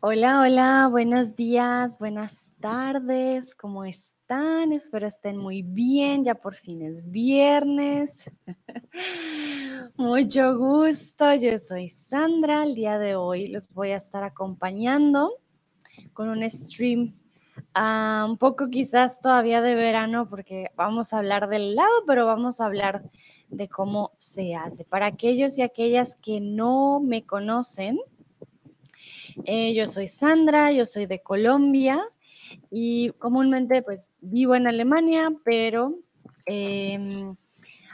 Hola, hola, buenos días, buenas tardes, ¿cómo están? Espero estén muy bien, ya por fin es viernes. Mucho gusto, yo soy Sandra, el día de hoy los voy a estar acompañando con un stream ah, un poco quizás todavía de verano porque vamos a hablar del helado, pero vamos a hablar de cómo se hace. Para aquellos y aquellas que no me conocen, eh, yo soy Sandra, yo soy de Colombia y comúnmente pues vivo en Alemania, pero em,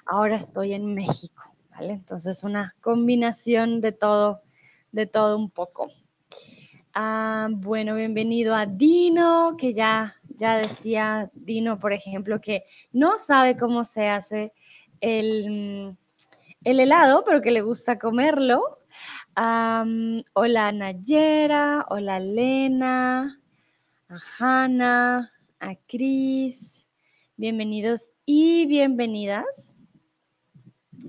ahora estoy en México, ¿vale? Entonces una combinación de todo, de todo un poco. Ah, bueno, bienvenido a Dino, que ya, ya decía Dino, por ejemplo, que no sabe cómo se hace el, el helado, pero que le gusta comerlo hola Nayera, hola Lena, a Hanna, a Cris. Bienvenidos y bienvenidas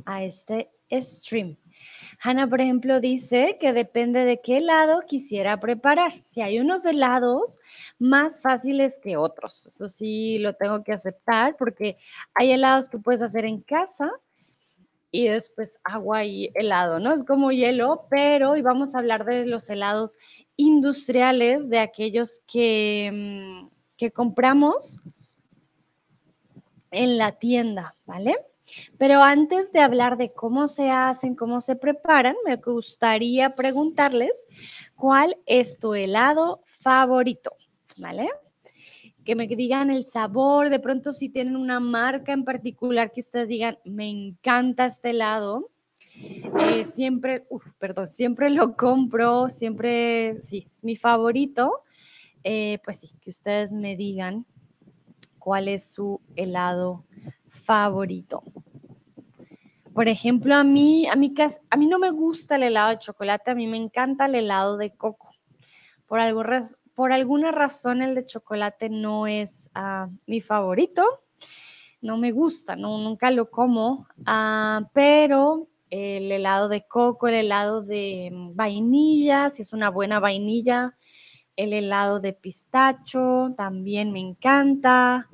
a este stream. Hanna, por ejemplo, dice que depende de qué helado quisiera preparar. Si hay unos helados más fáciles que otros, eso sí lo tengo que aceptar porque hay helados que puedes hacer en casa y después agua y helado, ¿no? Es como hielo, pero hoy vamos a hablar de los helados industriales, de aquellos que, mm, que compramos en la tienda, ¿vale? Pero antes de hablar de cómo se hacen, cómo se preparan, me gustaría preguntarles cuál es tu helado favorito, ¿vale? Que me digan el sabor, de pronto si tienen una marca en particular que ustedes digan, me encanta este helado. Eh, siempre, uf, perdón, siempre lo compro, siempre, sí, es mi favorito. Eh, pues sí, que ustedes me digan cuál es su helado favorito. Por ejemplo, a mí, a mí, a mí no me gusta el helado de chocolate, a mí me encanta el helado de coco. Por, algo, por alguna razón el de chocolate no es ah, mi favorito. No me gusta, no, nunca lo como, ah, pero el helado de coco, el helado de vainilla, si es una buena vainilla, el helado de pistacho también me encanta.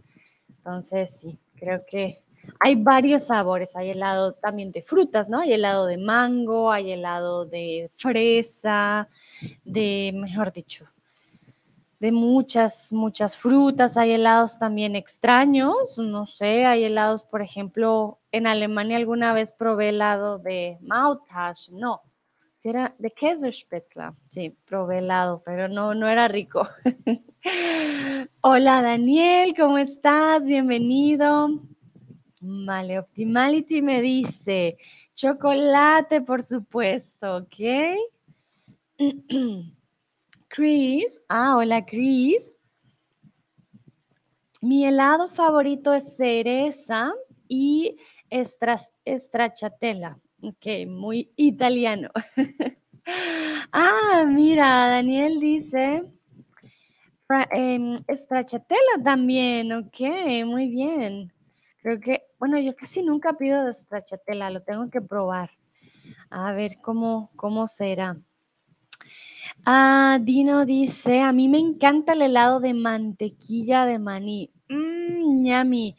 Entonces, sí, creo que hay varios sabores. Hay helado también de frutas, ¿no? Hay helado de mango, hay helado de fresa, de, mejor dicho, de muchas, muchas frutas. Hay helados también extraños, no sé, hay helados, por ejemplo, en Alemania alguna vez probé helado de Mautasch, no, si era de Käsespätzle, sí, probé helado, pero no, no era rico. Hola Daniel, ¿cómo estás? Bienvenido. Vale, Optimality me dice, chocolate, por supuesto, ¿ok? Chris, ah, hola Chris. Mi helado favorito es cereza y stracciatella. Ok, muy italiano. ah, mira, Daniel dice eh, stracciatella también. Ok, muy bien. Creo que, bueno, yo casi nunca pido de stracciatella, lo tengo que probar. A ver cómo, cómo será. Ah, Dino dice, a mí me encanta el helado de mantequilla de maní. Mmm.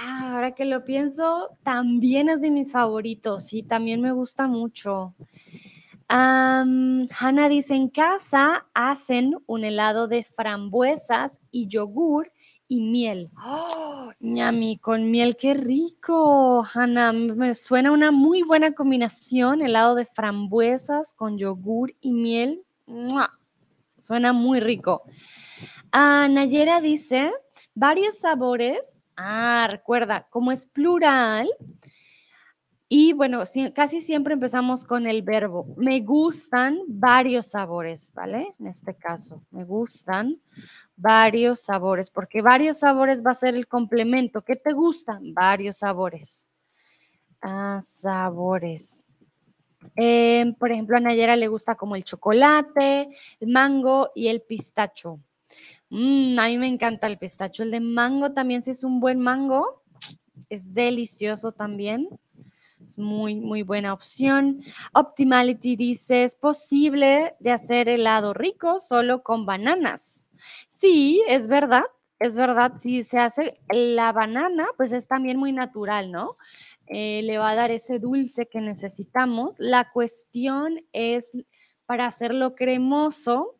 Ah, ahora que lo pienso, también es de mis favoritos y también me gusta mucho. Um, dice, en casa hacen un helado de frambuesas y yogur y miel. ¡Oh, ñami! Con miel, qué rico, Hanna. Me suena una muy buena combinación, helado de frambuesas con yogur y miel. Suena muy rico. Ah, Nayera dice, varios sabores. Ah, recuerda, como es plural, y bueno, casi siempre empezamos con el verbo. Me gustan varios sabores, ¿vale? En este caso, me gustan varios sabores, porque varios sabores va a ser el complemento. ¿Qué te gustan? Varios sabores. Ah, sabores. Em, por ejemplo, a Nayera le gusta como el chocolate, el mango y el pistacho. Mm, a mí me encanta el pistacho. El de mango también, es un buen mango, es delicioso también. Es muy, muy buena opción. Optimality dice, ¿es posible de hacer helado rico solo con bananas? Sí, es verdad, es verdad. Si se hace la banana, pues es también muy natural, ¿no? Eh, le va a dar ese dulce que necesitamos. La cuestión es para hacerlo cremoso,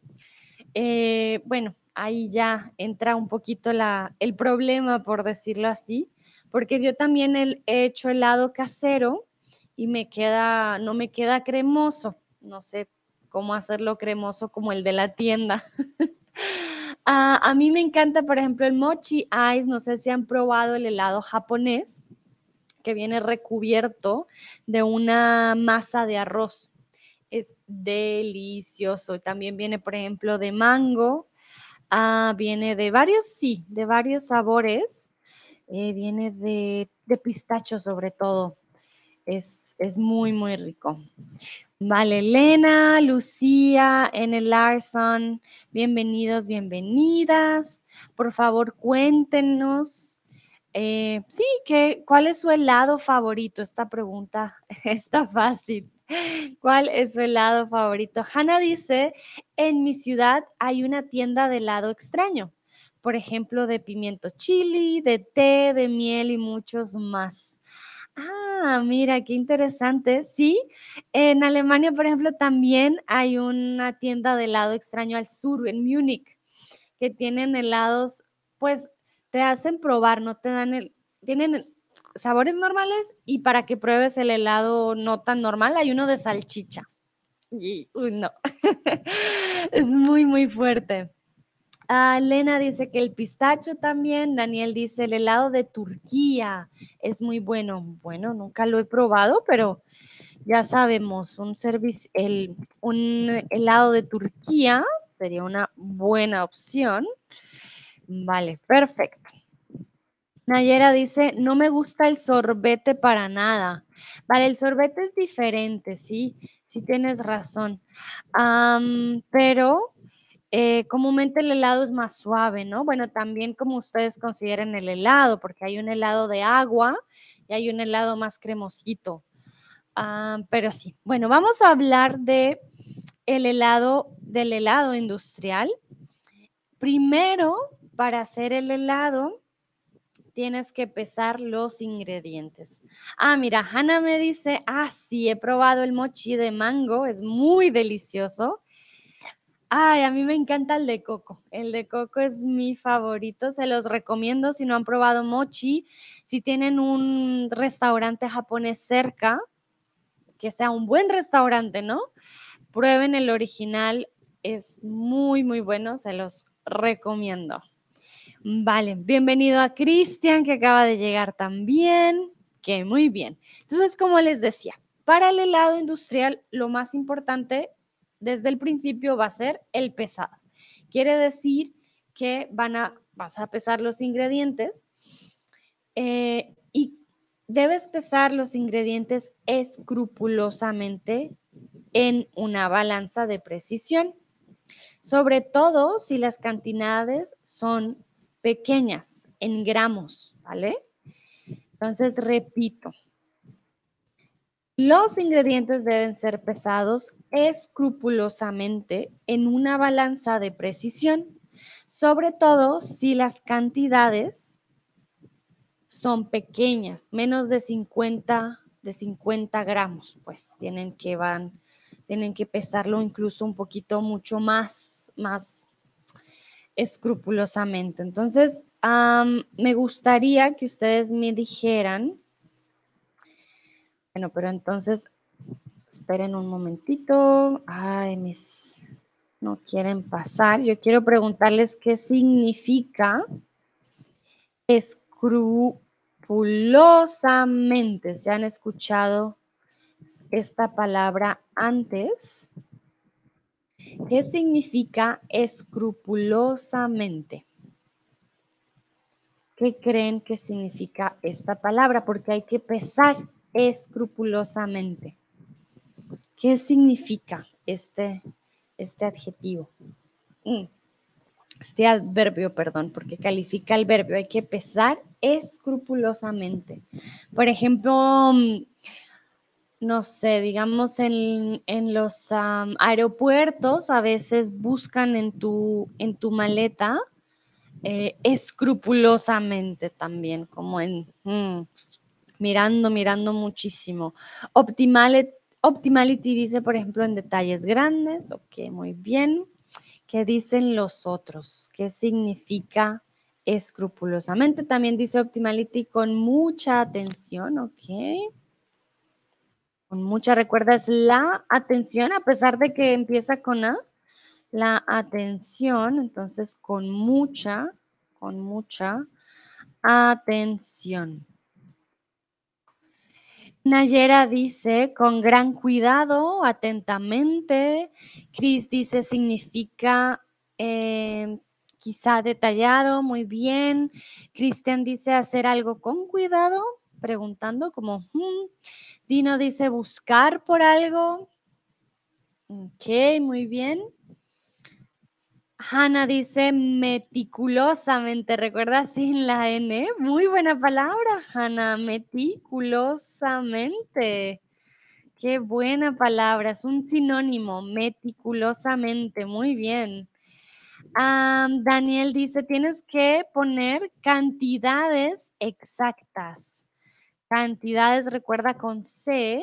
eh, bueno, ahí ya entra un poquito la, el problema, por decirlo así, porque yo también he hecho helado casero y me queda, no me queda cremoso. No sé cómo hacerlo cremoso como el de la tienda. Ah, a mí me encanta, por ejemplo, el mochi ice. No sé si han probado el helado japonés que viene recubierto de una masa de arroz. Es delicioso. También viene, por ejemplo, de mango. Ah, viene de varios, sí, de varios sabores. Eh, viene de, pistacho sobre todo. Es, es, muy, muy rico. Vale, Elena, Lucía, N. Larson, bienvenidos, bienvenidas. Por favor, cuéntenos. Eh, sí, que, ¿cuál es su helado favorito? Esta pregunta está fácil. ¿Cuál es su helado favorito? Hanna dice, en mi ciudad hay una tienda de helado extraño por ejemplo, de pimiento chili, de té, de miel y muchos más. Ah, mira, qué interesante. Sí, en Alemania, por ejemplo, también hay una tienda de helado extraño al sur, en Múnich, que tienen helados, pues te hacen probar, no te dan el, tienen sabores normales y para que pruebes el helado no tan normal, hay uno de salchicha. Y, uy, no, es muy, muy fuerte. Ah, Lena dice que el pistacho también. Daniel dice el helado de Turquía es muy bueno. Bueno, nunca lo he probado, pero ya sabemos, un servicio, el, un helado de Turquía sería una buena opción. Vale, perfecto. Nayera dice, no me gusta el sorbete para nada. Vale, el sorbete es diferente, sí, sí tienes razón. pero eh, comúnmente el helado es más suave, ¿no? Bueno, también como ustedes consideren el helado, porque hay un helado de agua y hay un helado más cremosito. Ah, pero sí, bueno, vamos a hablar de el helado, del helado industrial. Primero, para hacer el helado, tienes que pesar los ingredientes. Ah, mira, Hannah me dice, ah, sí, he probado el mochi de mango, es muy delicioso. Ay, a mí me encanta el de coco. El de coco es mi favorito. Se los recomiendo si no han probado mochi. Si tienen un restaurante japonés cerca, que sea un buen restaurante, ¿no? Prueben el original. Es muy, muy bueno. Se los recomiendo. Vale, bienvenido a Cristian, que acaba de llegar también. Que muy bien. Entonces, como les decía, para el helado industrial, lo más importante desde el principio va a ser el pesado. Quiere decir que van a, vas a pesar los ingredientes eh, y debes pesar los ingredientes escrupulosamente en una balanza de precisión, sobre todo si las cantidades son pequeñas en gramos, ¿vale? Entonces, repito, los ingredientes deben ser pesados escrupulosamente en una balanza de precisión, sobre todo si las cantidades son pequeñas, menos de 50, de 50 gramos, pues tienen que, van, tienen que pesarlo incluso un poquito mucho más, más escrupulosamente. Entonces, me gustaría que ustedes me dijeran bueno, pero entonces, esperen un momentito. Ay, mis, no quieren pasar. Yo quiero preguntarles qué significa escrupulosamente. ¿Se han escuchado esta palabra antes? ¿Qué significa escrupulosamente? ¿Qué creen que significa esta palabra? Porque hay que pesar escrupulosamente. ¿Qué significa este, este adjetivo? Mm, este adverbio, perdón, porque califica el verbio. Hay que pesar escrupulosamente. Por ejemplo, mm, no sé, digamos en, los aeropuertos a veces buscan en tu, en tu maleta eh, escrupulosamente también, como en mm, mirando, mirando muchísimo. Optimality, optimality dice, por ejemplo, en detalles grandes, ok, muy bien. ¿Qué dicen los otros? ¿Qué significa escrupulosamente? También dice optimality con mucha atención, ok. Con mucha, recuerdas la atención, a pesar de que empieza con A, la atención, entonces con mucha, con mucha atención. Nayera dice, con gran cuidado, atentamente. Cris dice, significa eh, quizá detallado, muy bien. Cristian dice, hacer algo con cuidado, preguntando como, hmm". Dino dice, buscar por algo. Ok, muy bien. Hanna dice meticulosamente, ¿recuerdas sin la N? Muy buena palabra, Hanna, meticulosamente. Qué buena palabra, es un sinónimo, meticulosamente, muy bien. Daniel dice, tienes que poner cantidades exactas. Cantidades, recuerda con C,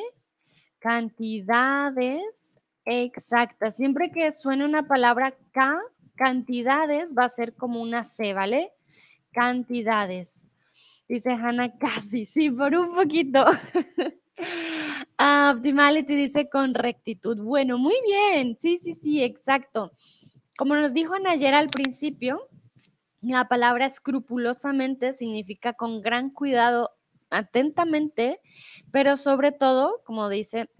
cantidades exactas. Siempre que suene una palabra K, cantidades va a ser como una C, ¿vale? Cantidades. Dice Hannah, casi, sí, por un poquito. Ah, optimality dice con rectitud. Bueno, muy bien, sí, sí, sí, exacto. Como nos dijo ayer al principio, la palabra escrupulosamente significa con gran cuidado, atentamente, pero sobre todo, como dice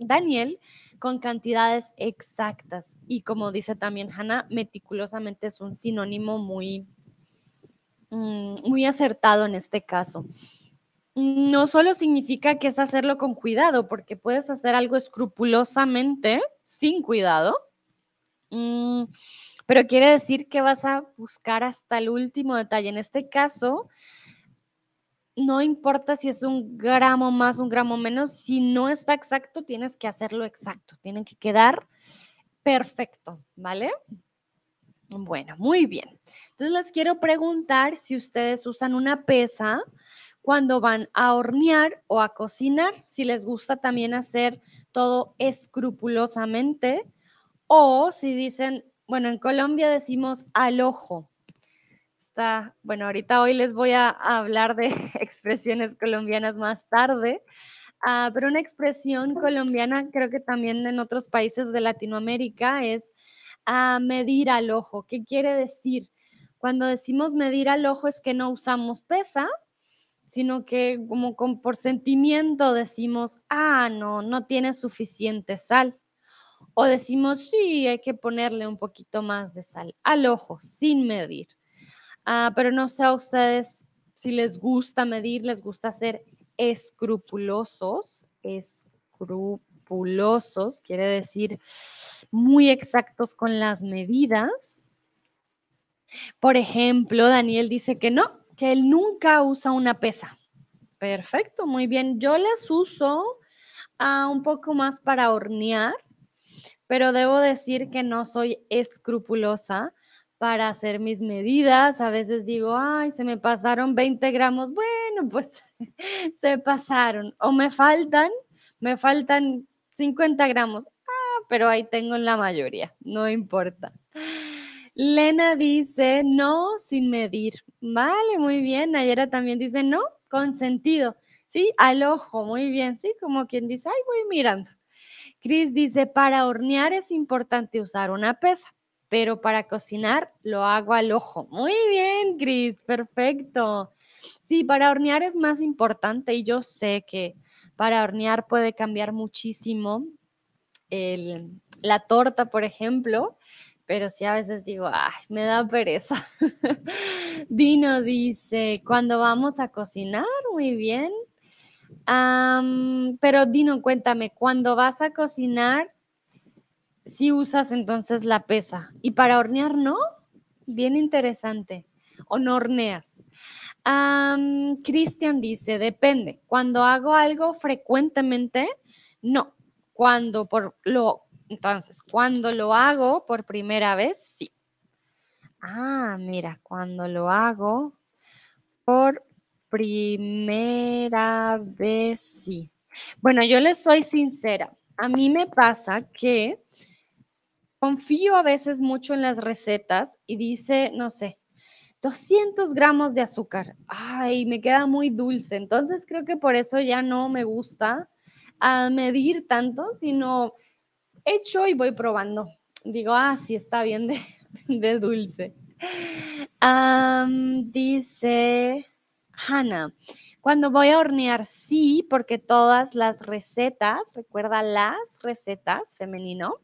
Daniel con cantidades exactas. Y como dice también Hannah, meticulosamente es un sinónimo muy, mm, muy acertado en este caso. No solo significa que es hacerlo con cuidado, porque puedes hacer algo escrupulosamente sin cuidado, mm, pero quiere decir que vas a buscar hasta el último detalle. En este caso, no importa si es un gramo más, un gramo menos, si no está exacto, tienes que hacerlo exacto, tienen que quedar perfecto, ¿vale? Bueno, muy bien. Entonces les quiero preguntar si ustedes usan una pesa cuando van a hornear o a cocinar, si les gusta también hacer todo escrupulosamente o si dicen, bueno, en Colombia decimos al ojo, bueno, ahorita hoy les voy a hablar de expresiones colombianas más tarde, ah, pero una expresión colombiana, creo que también en otros países de Latinoamérica, es ah, medir al ojo. ¿Qué quiere decir? Cuando decimos medir al ojo es que no usamos pesa, sino que como con, por sentimiento decimos, ah, no, no tiene suficiente sal. O decimos, sí, hay que ponerle un poquito más de sal al ojo, sin medir. Ah, pero no sé a ustedes si les gusta medir, les gusta ser escrupulosos, escrupulosos, quiere decir muy exactos con las medidas. Por ejemplo, Daniel dice que no, que él nunca usa una pesa. Perfecto, muy bien. Yo les uso ah, un poco más para hornear, pero debo decir que no soy escrupulosa para hacer mis medidas. A veces digo, ay, se me pasaron 20 gramos. Bueno, pues se pasaron. O me faltan, me faltan 50 gramos. Ah, pero ahí tengo la mayoría, no importa. Lena dice, no sin medir. Vale, muy bien. Nayera también dice, no, con sentido. Sí, al ojo, muy bien. Sí, como quien dice, ay, voy mirando. Cris dice, para hornear es importante usar una pesa pero para cocinar lo hago al ojo. Muy bien, Cris, perfecto. Sí, para hornear es más importante y yo sé que para hornear puede cambiar muchísimo la torta, por ejemplo, pero sí a veces digo, ay, me da pereza. Dino dice, cuando vamos a cocinar, muy bien. pero Dino, cuéntame, cuando vas a cocinar, si usas entonces la pesa. Y para hornear, ¿no? Bien interesante. O no horneas. Cristian dice, depende. Cuando hago algo frecuentemente, no. Cuando por lo, entonces, cuando lo hago por primera vez, sí. Ah, mira, cuando lo hago por primera vez, sí. Bueno, yo les soy sincera. A mí me pasa que confío a veces mucho en las recetas y dice, no sé, 200 gramos de azúcar. Ay, me queda muy dulce. Entonces creo que por eso ya no me gusta a ah, medir tanto, sino hecho y voy probando. Digo, ah, sí está bien de, dulce. dice Hannah, cuando voy a hornear, sí, porque todas las recetas, recuerda las recetas femenino,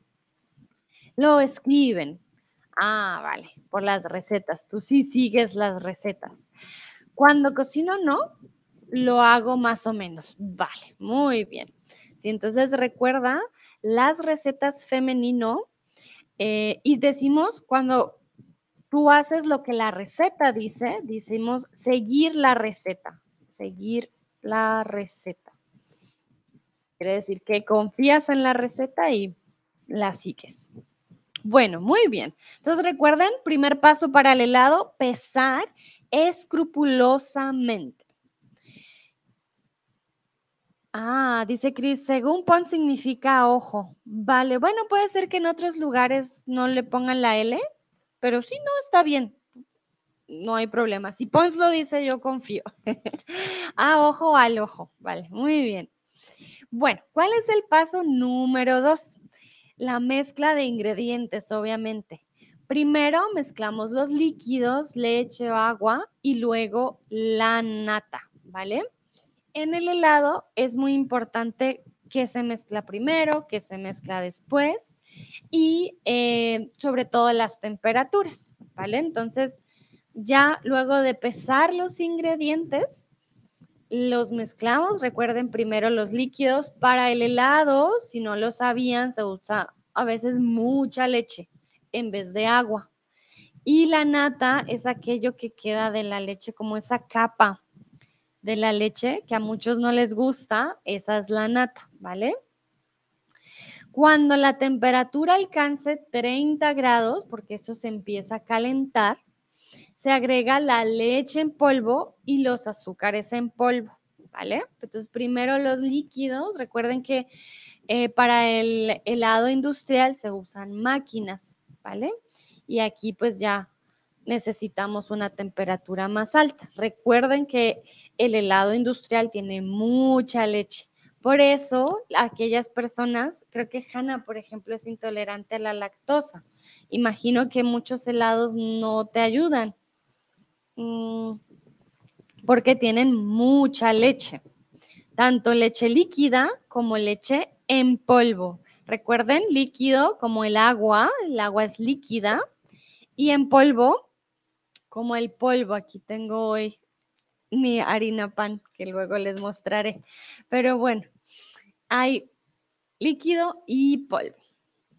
lo escriben. Ah, vale, por las recetas. Tú sí sigues las recetas. Cuando cocino, no, lo hago más o menos. Vale, muy bien. Sí, entonces recuerda las recetas femenino eh, y decimos cuando tú haces lo que la receta dice, decimos seguir la receta, seguir la receta. Quiere decir que confías en la receta y la sigues. Bueno, muy bien. Entonces recuerden, primer paso para el helado, pesar escrupulosamente. Ah, dice Cris, según pon significa ojo. Vale, bueno, puede ser que en otros lugares no le pongan la L, pero sí, no, está bien. No hay problema. Si Pons lo dice, yo confío. ah, ojo al ojo. Vale, muy bien. Bueno, ¿cuál es el paso número dos? La mezcla de ingredientes, obviamente. Primero mezclamos los líquidos, leche o agua y luego la nata, ¿vale? En el helado es muy importante que se mezcla primero, que se mezcla después y eh, sobre todo las temperaturas, ¿vale? Entonces, ya luego de pesar los ingredientes, los mezclamos. Recuerden primero los líquidos. Para el helado, si no lo sabían, se usa a veces mucha leche en vez de agua. Y la nata es aquello que queda de la leche, como esa capa de la leche que a muchos no les gusta. Esa es la nata, ¿vale? Cuando la temperatura alcance 30 grados, porque eso se empieza a calentar, se agrega la leche en polvo y los azúcares en polvo, ¿vale? Entonces, primero los líquidos, recuerden que eh, para el helado industrial se usan máquinas, ¿vale? Y aquí pues ya necesitamos una temperatura más alta. Recuerden que el helado industrial tiene mucha leche. Por eso, aquellas personas, creo que Hanna, por ejemplo, es intolerante a la lactosa. Imagino que muchos helados no te ayudan. Mm, porque tienen mucha leche, tanto leche líquida como leche en polvo. Recuerden, líquido como el agua, el agua es líquida, y en polvo como el polvo. Aquí tengo hoy mi harina pan que luego les mostraré. Pero bueno, hay líquido y polvo.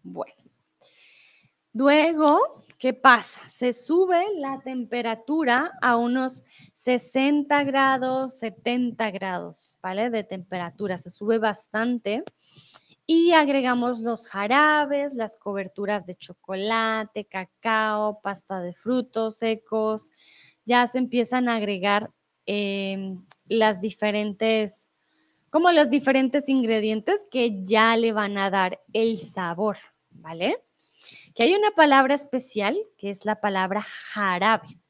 Bueno, luego ¿Qué pasa? Se sube la temperatura a unos 60 grados, 70 grados, ¿vale? De temperatura, se sube bastante. Y agregamos los jarabes, las coberturas de chocolate, cacao, pasta de frutos secos. Ya se empiezan a agregar em, las diferentes, como los diferentes ingredientes que ya le van a dar el sabor, ¿vale? Que hay una palabra especial que es la palabra jarabe.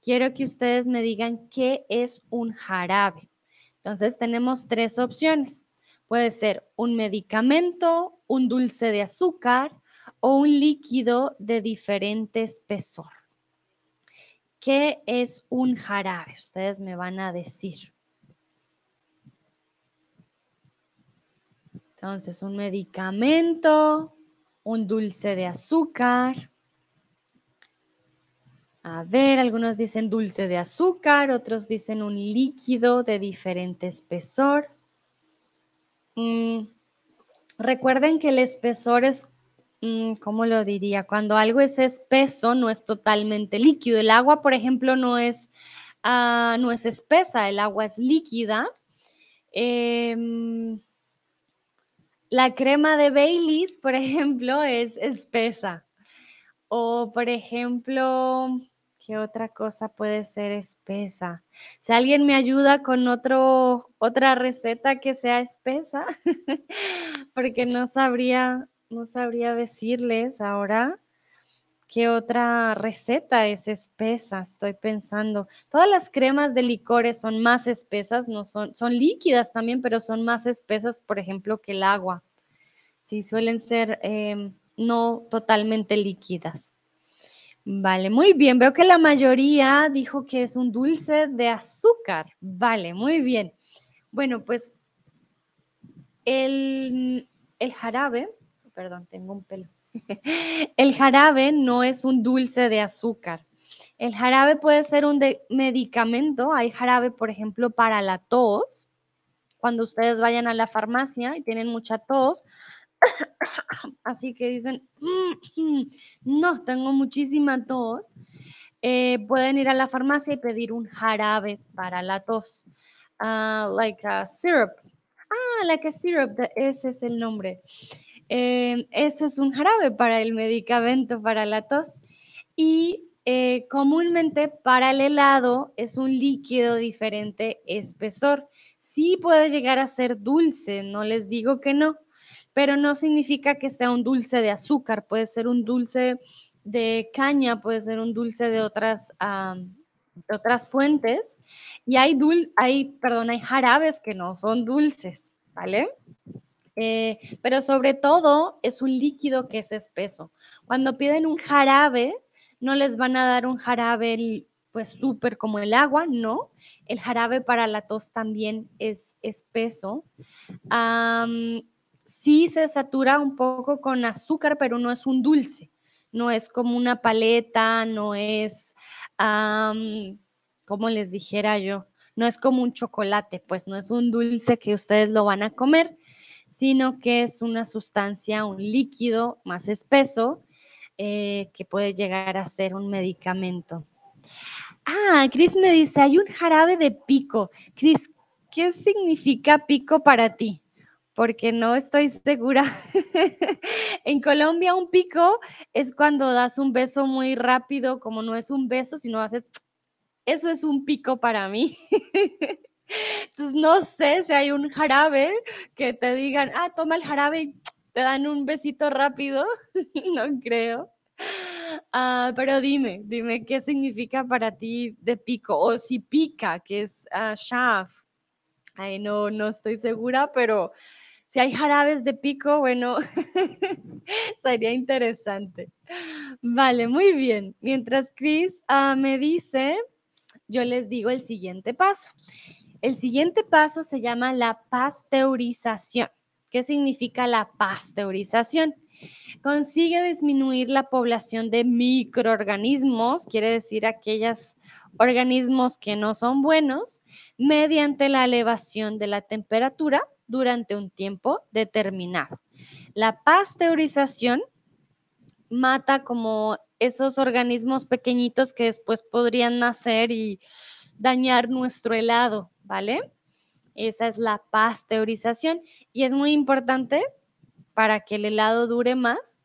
Quiero que ustedes me digan qué es un jarabe. Entonces tenemos tres opciones. Puede ser un medicamento, un dulce de azúcar o un líquido de diferente espesor. ¿Qué es un jarabe? Ustedes me van a decir. Entonces, un medicamento, un dulce de azúcar. A ver, algunos dicen dulce de azúcar, otros dicen un líquido de diferente espesor. Mm, recuerden que el espesor es, mm, ¿cómo lo diría? Cuando algo es espeso, no es totalmente líquido. El agua, por ejemplo, no es ah, no es espesa, el agua es líquida. Em, la crema de Baileys, por ejemplo, es espesa. O, por ejemplo, ¿qué otra cosa puede ser espesa? Si alguien me ayuda con otro, otra receta que sea espesa, porque no sabría, no sabría decirles ahora. ¿Qué otra receta es espesa? Estoy pensando. Todas las cremas de licores son más espesas, no son, son líquidas también, pero son más espesas, por ejemplo, que el agua. Sí, suelen ser em, no totalmente líquidas. Vale, muy bien. Veo que la mayoría dijo que es un dulce de azúcar. Vale, muy bien. Bueno, pues el, el jarabe, perdón, tengo un pelo. El jarabe no es un dulce de azúcar. El jarabe puede ser un medicamento. Hay jarabe, por ejemplo, para la tos. Cuando ustedes vayan a la farmacia y tienen mucha tos, así que dicen, mm, no, tengo muchísima tos, eh, pueden ir a la farmacia y pedir un jarabe para la tos, uh, like a syrup. Ah, like a syrup, ese es el nombre. Eh, eso es un jarabe para el medicamento para la tos. Y eh, comúnmente para el helado es un líquido diferente espesor. Sí puede llegar a ser dulce, no les digo que no, pero no significa que sea un dulce de azúcar, puede ser un dulce de caña, puede ser un dulce de otras, otras fuentes. Y hay, dul hay, perdón, hay jarabes que no son dulces, ¿vale? Eh, pero sobre todo es un líquido que es espeso. Cuando piden un jarabe, no les van a dar un jarabe pues súper como el agua, no. El jarabe para la tos también es espeso. sí se satura un poco con azúcar, pero no es un dulce. No es como una paleta, no es, como les dijera yo, no es como un chocolate, pues no es un dulce que ustedes lo van a comer sino que es una sustancia, un líquido más espeso eh, que puede llegar a ser un medicamento. Ah, Cris me dice, hay un jarabe de pico. Cris, ¿qué significa pico para ti? Porque no estoy segura. en Colombia un pico es cuando das un beso muy rápido, como no es un beso, sino haces... Eso es un pico para mí. Entonces, no sé si hay un jarabe que te digan, ah, toma el jarabe y te dan un besito rápido. no creo. Ah, pero dime, dime qué significa para ti de pico o si pica, que es uh, Ay, no, no estoy segura, pero si hay jarabes de pico, bueno, sería interesante. Vale, muy bien. Mientras Chris ah, me dice, yo les digo el siguiente paso. El siguiente paso se llama la pasteurización. ¿Qué significa la pasteurización? Consigue disminuir la población de microorganismos, quiere decir aquellos organismos que no son buenos, mediante la elevación de la temperatura durante un tiempo determinado. La pasteurización mata como esos organismos pequeñitos que después podrían nacer y dañar nuestro helado, ¿vale? Esa es la pasteurización y es muy importante para que el helado dure más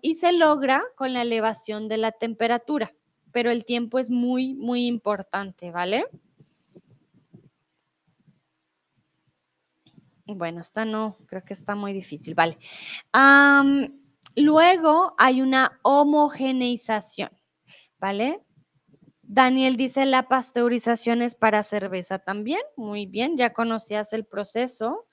y se logra con la elevación de la temperatura, pero el tiempo es muy, muy importante, ¿vale? Bueno, esta no, creo que está muy difícil, ¿vale? luego hay una homogeneización, ¿vale? Daniel dice, la pasteurización es para cerveza también. Muy bien, ya conocías el proceso.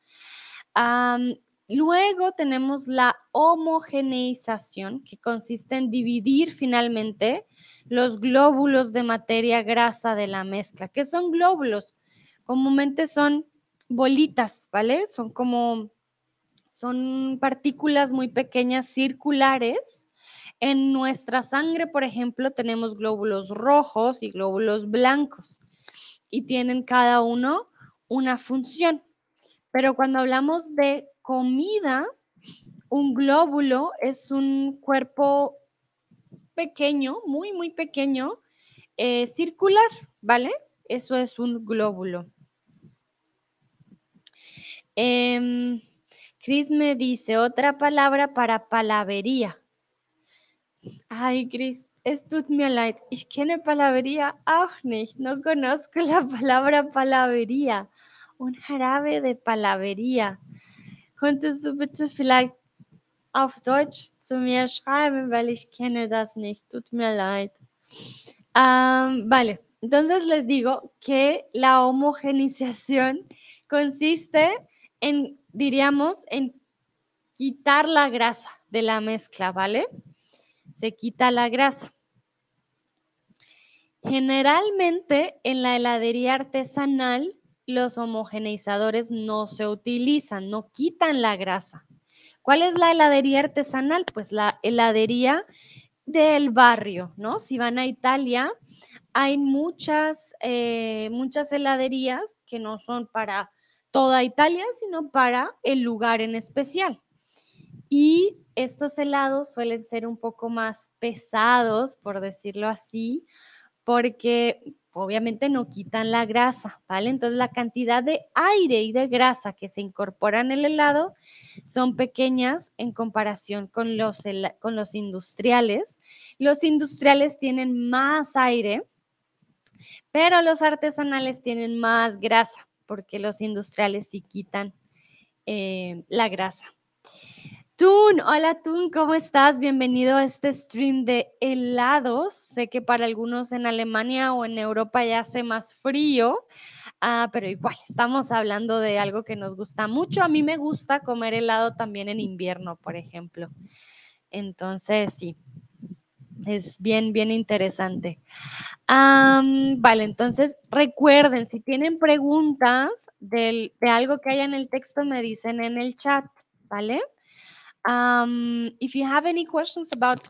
luego tenemos la homogeneización, que consiste en dividir finalmente los glóbulos de materia grasa de la mezcla. ¿Qué son glóbulos? Comúnmente son bolitas, ¿vale? Son como, son partículas muy pequeñas circulares en nuestra sangre, por ejemplo, tenemos glóbulos rojos y glóbulos blancos y tienen cada uno una función. Pero cuando hablamos de comida, un glóbulo es un cuerpo pequeño, muy, muy pequeño, eh, circular, ¿vale? Eso es un glóbulo. Em, Chris me dice otra palabra para palavería. Ay, Chris, es tut mir leid. Ich kenne Palavería auch nicht. No conozco la palabra palavería. Un jarabe de palavería. Könntest du bitte vielleicht auf Deutsch zu mir schreiben, weil ich kenne das nicht. Tut mir leid. vale, entonces les digo que la homogenización consiste en, diríamos, en quitar la grasa de la mezcla, ¿vale? Se quita la grasa. Generalmente en la heladería artesanal los homogeneizadores no se utilizan, no quitan la grasa. ¿Cuál es la heladería artesanal? Pues la heladería del barrio, ¿no? Si van a Italia, hay muchas, eh, muchas heladerías que no son para toda Italia, sino para el lugar en especial. Y estos helados suelen ser un poco más pesados, por decirlo así, porque obviamente no quitan la grasa, ¿vale? Entonces la cantidad de aire y de grasa que se incorporan en el helado son pequeñas en comparación con los, con los industriales. Los industriales tienen más aire, pero los artesanales tienen más grasa, porque los industriales sí quitan eh, la grasa. Tun, hola Tun, ¿cómo estás? Bienvenido a este stream de helados. Sé que para algunos en Alemania o en Europa ya hace más frío, ah, pero igual estamos hablando de algo que nos gusta mucho. A mí me gusta comer helado también en invierno, por ejemplo. Entonces, sí, es bien, bien interesante. vale, entonces recuerden, si tienen preguntas de algo que haya en el texto, me dicen en el chat, ¿vale? Um, if you have any questions about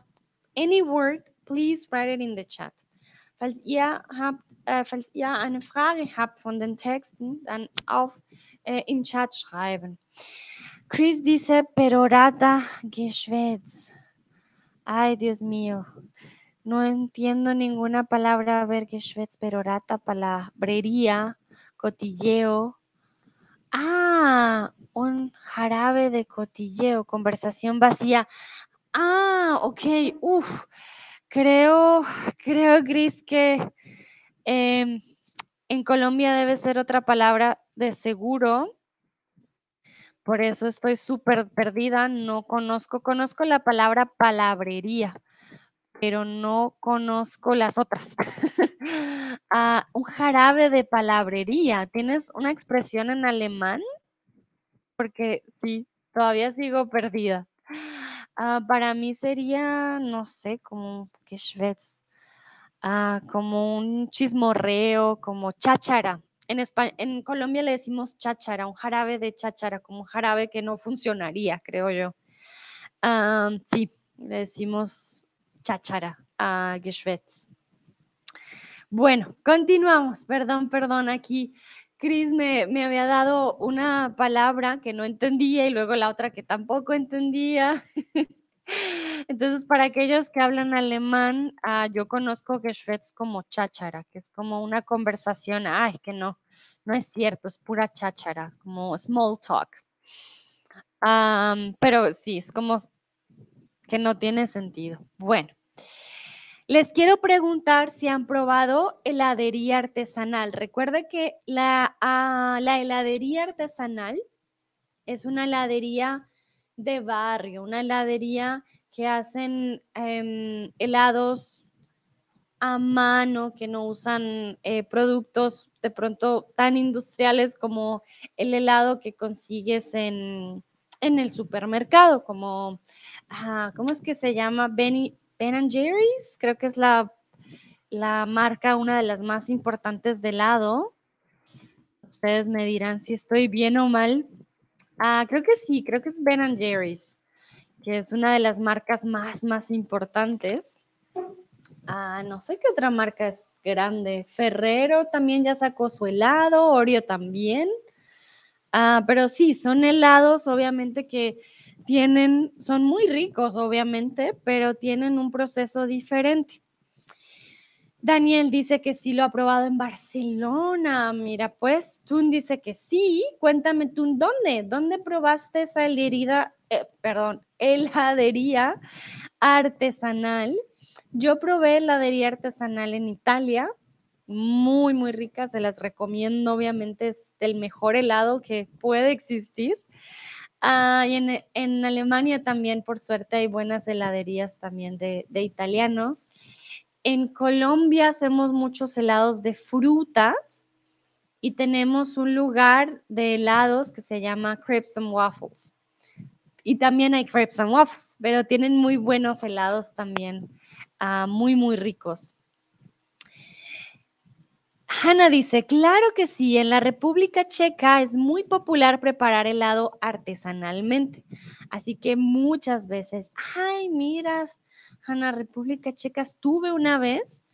any word, please write it in the chat. Falls ihr, habt, äh, falls ihr eine Frage habt von den Texten, dann auf äh, im Chat schreiben. Chris dice perorata geschwätz. Ay, Dios mío. No entiendo ninguna palabra. A ver, geschwätz, perorata, palabrería, cotilleo. Ah, un jarabe de cotilleo, conversación vacía. Ah, ok, uf. Creo, creo, Gris, que em, en Colombia debe ser otra palabra de seguro. Por eso estoy súper perdida. No conozco, conozco la palabra palabrería, pero no conozco las otras. Ah, un jarabe de palabrería. ¿Tienes una expresión en alemán? porque sí, todavía sigo perdida. Ah, para mí sería, no sé, como que ah, como un chismorreo, como cháchara. En, en Colombia le decimos cháchara, un jarabe de cháchara, como un jarabe que no funcionaría, creo yo. Sí, le decimos cháchara a Geschwätz. Bueno, continuamos. Perdón, perdón, aquí Cris me, había dado una palabra que no entendía y luego la otra que tampoco entendía. Entonces, para aquellos que hablan alemán, ah, yo conozco Geschwätz como cháchara, que es como una conversación, ay, que no, no es cierto, es pura cháchara, como small talk. pero sí, es como que no tiene sentido. Bueno, les quiero preguntar si han probado heladería artesanal. Recuerde que la, ah, la heladería artesanal es una heladería de barrio, una heladería que hacen em, helados a mano, que no usan eh, productos de pronto tan industriales como el helado que consigues en, el supermercado, como, ah, ¿cómo es que se llama? Benny, Ben Jerry's, creo que es la, la marca, una de las más importantes de helado. Ustedes me dirán si estoy bien o mal. Ah, creo que sí, creo que es Ben Jerry's, que es una de las marcas más, más importantes. Ah, no sé qué otra marca es grande. Ferrero también ya sacó su helado, Oreo también. Ah, pero sí, son helados, obviamente que tienen, son muy ricos, obviamente, pero tienen un proceso diferente. Daniel dice que sí lo ha probado en Barcelona. Mira, pues Tun dice que sí. Cuéntame Tun, ¿dónde? ¿Dónde probaste esa heladería, eh, perdón, heladería artesanal? Yo probé heladería artesanal en Italia. Muy, muy rica. Se las recomiendo. Obviamente es el mejor helado que puede existir. Ah, y en, Alemania también, por suerte, hay buenas heladerías también de, de italianos. En Colombia hacemos muchos helados de frutas y tenemos un lugar de helados que se llama Crepes and Waffles. Y también hay crepes and waffles, pero tienen muy buenos helados también, ah, muy, muy ricos. Hanna dice, claro que sí, en la República Checa es muy popular preparar helado artesanalmente. Así que muchas veces, ay, mira, Hanna, República Checa estuve una vez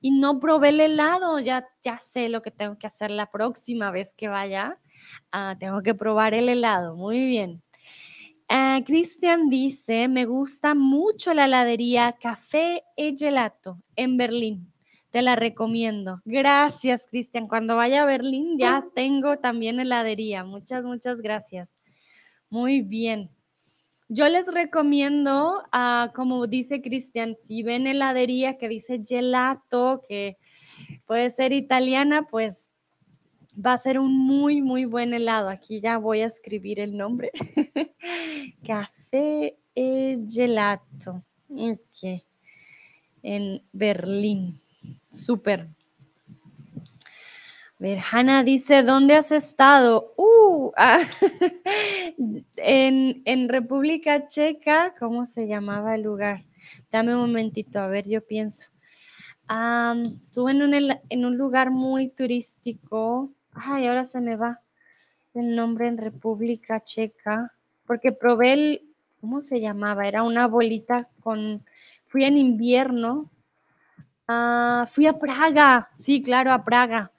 y no probé el helado, ya, ya sé lo que tengo que hacer la próxima vez que vaya. Ah, tengo que probar el helado, muy bien. Ah, Cristian dice, me gusta mucho la heladería Café e Gelato en Berlín. Te la recomiendo. Gracias, Cristian. Cuando vaya a Berlín ya tengo también heladería. Muchas, muchas gracias. Muy bien. Yo les recomiendo, uh, como dice Cristian, si ven heladería que dice gelato, que puede ser italiana, pues va a ser un muy, muy buen helado. Aquí ya voy a escribir el nombre. Café e gelato. Ok. En Berlín. Súper. ver, Hanna dice, ¿dónde has estado? Uh, ah, en, República Checa, ¿cómo se llamaba el lugar? Dame un momentito, a ver, yo pienso. estuve en un, en un lugar muy turístico. Ay, ahora se me va el nombre en República Checa, porque probé el, ¿cómo se llamaba? Era una bolita con, fui en invierno Ah, fui a Praga, sí, claro, a Praga.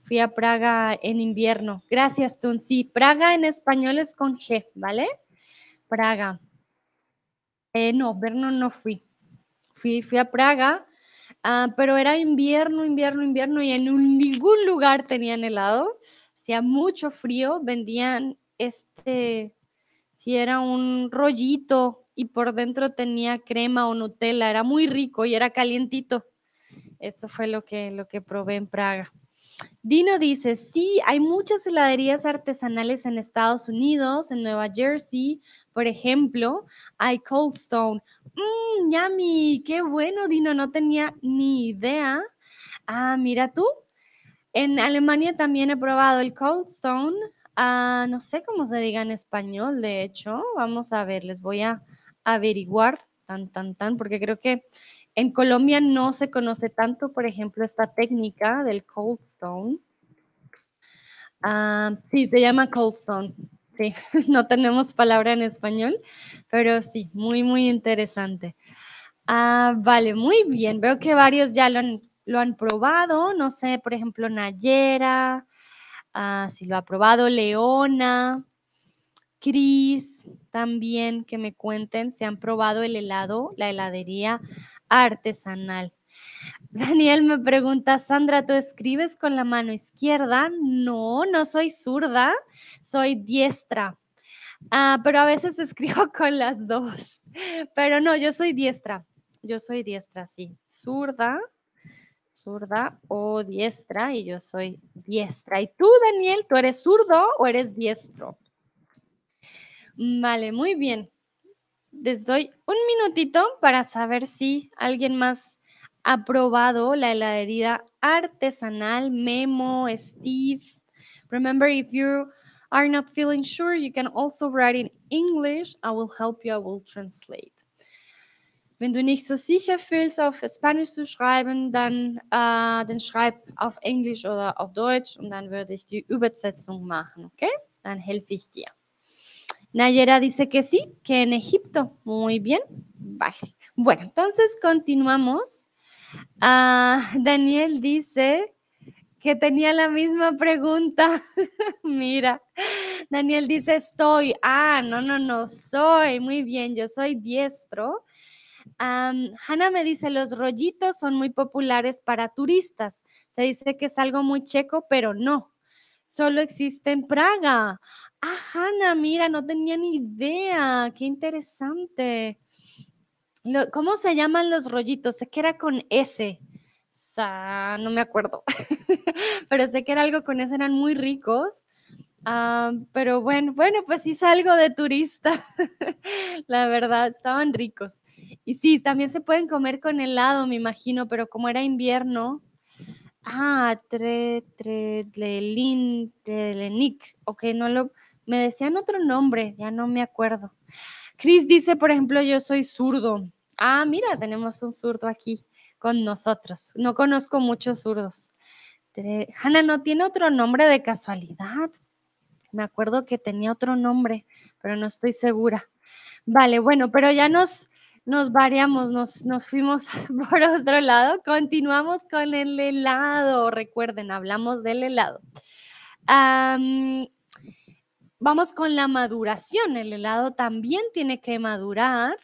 Fui a Praga en invierno. Gracias, Tun. Sí, Praga en español es con G, ¿vale? Praga. Eh, no, Verno no fui. Fui, fui a Praga, ah, pero era invierno, invierno, invierno y en ningún lugar tenían helado. Hacía mucho frío, vendían este, si era un rollito y por dentro tenía crema o Nutella, era muy rico y era calientito. Eso fue lo que, lo que probé en Praga. Dino dice, sí, hay muchas heladerías artesanales en Estados Unidos, en Nueva Jersey, por ejemplo, hay Cold Stone. Mmm, yummy, qué bueno, Dino, no tenía ni idea. Ah, mira tú, en Alemania también he probado el Cold Stone. Ah, no sé cómo se diga en español, de hecho, vamos a ver, les voy a averiguar tan, tan, tan, porque creo que en Colombia no se conoce tanto, por ejemplo, esta técnica del cold stone. Ah, sí, se llama cold stone. Sí, no tenemos palabra en español, pero sí, muy, muy interesante. Ah, vale, muy bien. Veo que varios ya lo han, lo han probado. No sé, por ejemplo, Nayera, ah, si lo ha probado Leona. Cris, también que me cuenten si han probado el helado, la heladería artesanal. Daniel me pregunta, Sandra, ¿tú escribes con la mano izquierda? No, no soy zurda, soy diestra. Ah, pero a veces escribo con las dos. Pero no, yo soy diestra. Yo soy diestra, sí. Zurda, zurda o diestra y yo soy diestra. ¿Y tú, Daniel, tú eres zurdo o eres diestro? Vale, muy bien. Les doy un minutito para saber si alguien más ha probado la heladería artesanal Memo, Steve. Remember, if you are not feeling sure, you can also write in English. I will help you, I will translate. Wenn du nicht so sicher fühlst, auf Spanisch zu schreiben, dann, äh, dann schreib auf Englisch oder auf Deutsch und dann würde ich die Übersetzung machen, okay? Dann helfe ich dir. Nayera dice que sí, que en Egipto. Muy bien. Vale. Bueno, entonces continuamos. Ah, Daniel dice que tenía la misma pregunta. Mira, Daniel dice estoy. Ah, no, no, no, soy. Muy bien, yo soy diestro. Hanna Hanna me dice, los rollitos son muy populares para turistas. Se dice que es algo muy checo, pero no. Solo existe en Praga. Ah, Hanna, mira, no tenía ni idea. Qué interesante. ¿Cómo se llaman los rollitos? Sé que era con S. no me acuerdo. pero sé que era algo con S, eran muy ricos. Ah, pero bueno, bueno, pues sí salgo de turista. La verdad, estaban ricos. Y sí, también se pueden comer con helado, me imagino, pero como era invierno. Ah, tre, tre, lin, trelenic. Ok, no lo. Me decían otro nombre, ya no me acuerdo. Chris dice, por ejemplo, yo soy zurdo. Ah, mira, tenemos un zurdo aquí con nosotros. No conozco muchos zurdos. Hanna, ¿no tiene otro nombre de casualidad? Me acuerdo que tenía otro nombre, pero no estoy segura. Vale, bueno, pero ya nos, nos variamos, nos, nos fuimos por otro lado. Continuamos con el helado. Recuerden, hablamos del helado. vamos con la maduración. El helado también tiene que madurar.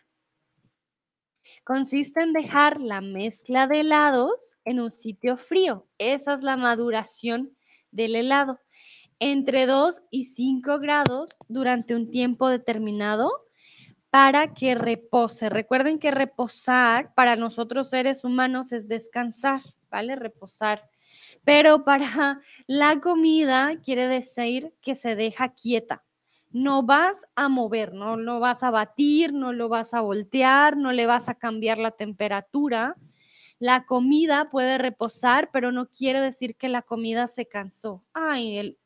Consiste en dejar la mezcla de helados en un sitio frío. Esa es la maduración del helado entre 2 y 5 grados durante un tiempo determinado para que repose. Recuerden que reposar para nosotros seres humanos es descansar, ¿vale? Reposar. Pero para la comida quiere decir que se deja quieta. No vas a mover, no lo vas a batir, no lo vas a voltear, no le vas a cambiar la temperatura. La comida puede reposar, pero no quiere decir que la comida se cansó. Ay, el,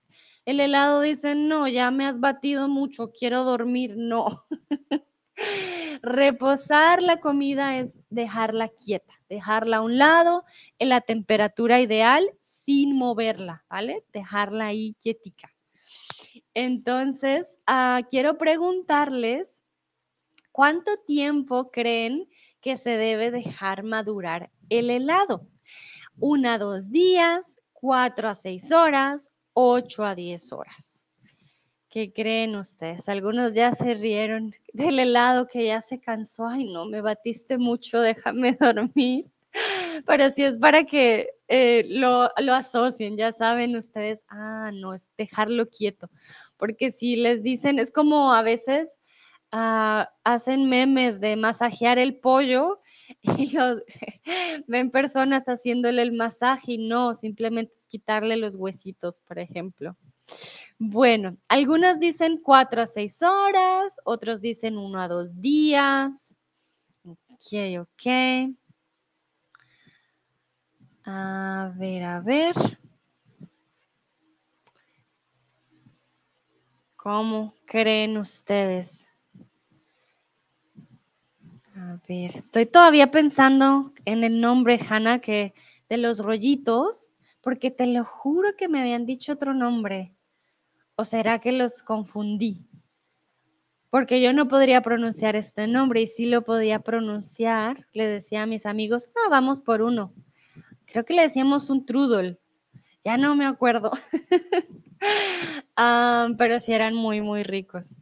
el helado dice, no, ya me has batido mucho, quiero dormir. No. Reposar la comida es dejarla quieta, dejarla a un lado en la temperatura ideal sin moverla, ¿vale? Dejarla ahí quietica. Entonces, ah, quiero preguntarles, ¿cuánto tiempo creen que se debe dejar madurar el helado? Una, dos días, cuatro a seis horas, 8 a 10 horas. ¿Qué creen ustedes? Algunos ya se rieron del helado que ya se cansó. Ay, no, me batiste mucho, déjame dormir. Pero si es para que eh, lo, lo, asocien, ya saben ustedes, ah, no, es dejarlo quieto. Porque si les dicen, es como a veces ah, hacen memes de masajear el pollo y los, ven personas haciéndole el masaje y no, simplemente es quitarle los huesitos, por ejemplo. Bueno, algunos dicen cuatro a seis horas, otros dicen uno a dos días. Ok, ok. A ver, a ver. ¿Cómo creen ustedes? A ver, estoy todavía pensando en el nombre, Hanna, que de los rollitos, porque te lo juro que me habían dicho otro nombre. ¿O será que los confundí? Porque yo no podría pronunciar este nombre y si lo podía pronunciar, le decía a mis amigos, ah, vamos por uno. Creo que le decíamos un trudel. Ya no me acuerdo. Ah, pero sí eran muy, muy ricos.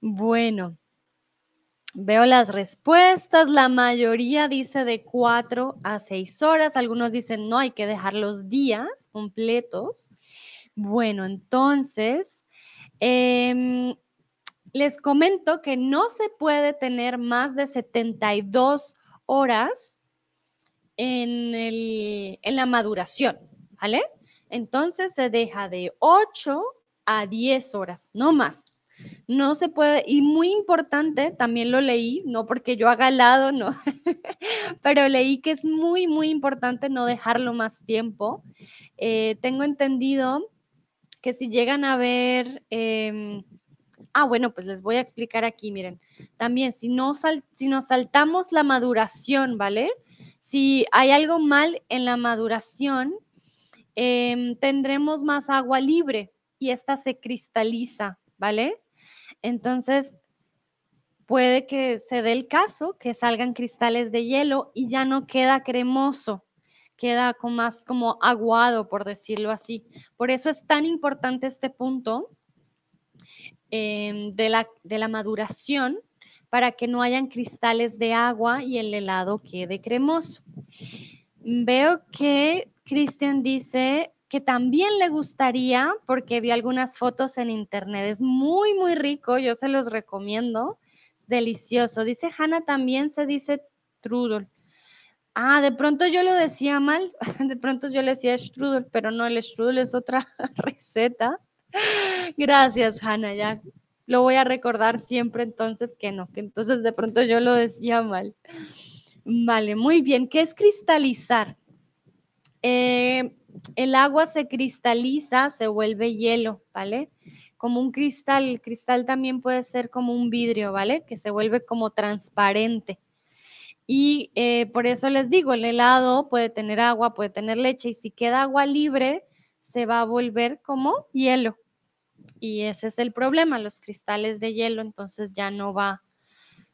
Bueno, Veo las respuestas, la mayoría dice de cuatro a seis horas, algunos dicen no, hay que dejar los días completos. Bueno, entonces, em, les comento que no se puede tener más de 72 horas en, en la maduración, ¿vale? Entonces se deja de 8 a 10 horas, no más. No se puede, y muy importante, también lo leí, no porque yo haga helado, no, pero leí que es muy, muy importante no dejarlo más tiempo. Eh, tengo entendido que si llegan a ver, em, ah, bueno, pues les voy a explicar aquí, miren, también si, no si nos saltamos la maduración, ¿vale? Si hay algo mal en la maduración, em, tendremos más agua libre y esta se cristaliza, ¿vale? Entonces, puede que se dé el caso que salgan cristales de hielo y ya no queda cremoso, queda con más como aguado, por decirlo así. Por eso es tan importante este punto em, de, la, de la maduración, para que no hayan cristales de agua y el helado quede cremoso. Veo que Cristian dice que también le gustaría, porque vi algunas fotos en internet, es muy, muy rico, yo se los recomiendo, es delicioso. Dice Hannah, también se dice trudel. Ah, de pronto yo lo decía mal, de pronto yo le decía strudel, pero no, el strudel es otra receta. Gracias, Hannah, ya lo voy a recordar siempre entonces que no, que entonces de pronto yo lo decía mal. Vale, muy bien. ¿Qué es cristalizar? Eh, el agua se cristaliza, se vuelve hielo, ¿vale? Como un cristal. El cristal también puede ser como un vidrio, ¿vale? Que se vuelve como transparente. Y eh, por eso les digo, el helado puede tener agua, puede tener leche y si queda agua libre, se va a volver como hielo. Y ese es el problema, los cristales de hielo, entonces ya no va,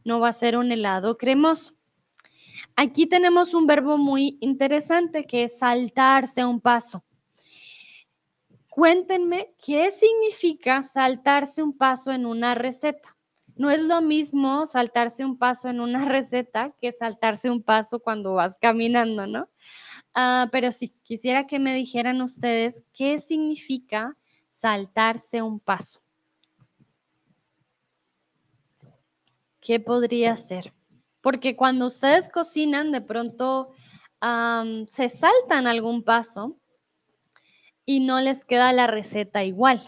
no va a ser un helado cremoso. Aquí tenemos un verbo muy interesante que es saltarse un paso. Cuéntenme qué significa saltarse un paso en una receta. No es lo mismo saltarse un paso en una receta que saltarse un paso cuando vas caminando, ¿no? Ah, pero sí, quisiera que me dijeran ustedes qué significa saltarse un paso. ¿Qué podría ser? Porque cuando ustedes cocinan, de pronto se saltan algún paso y no les queda la receta igual,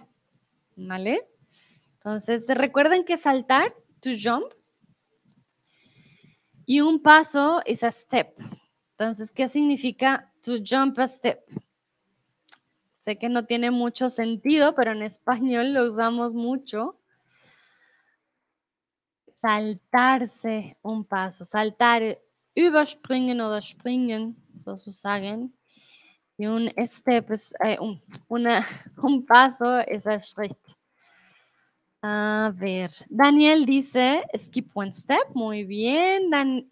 ¿vale? Entonces, recuerden que saltar, to jump, y un paso es a step. Entonces, ¿qué significa to jump a step? Sé que no tiene mucho sentido, pero en español lo usamos mucho. Saltarse un paso, saltar, überspringen oder springen, sozusagen. Y un step, eh, un, un paso es a Schritt. A ver, Daniel dice skip one step, muy bien. Dan,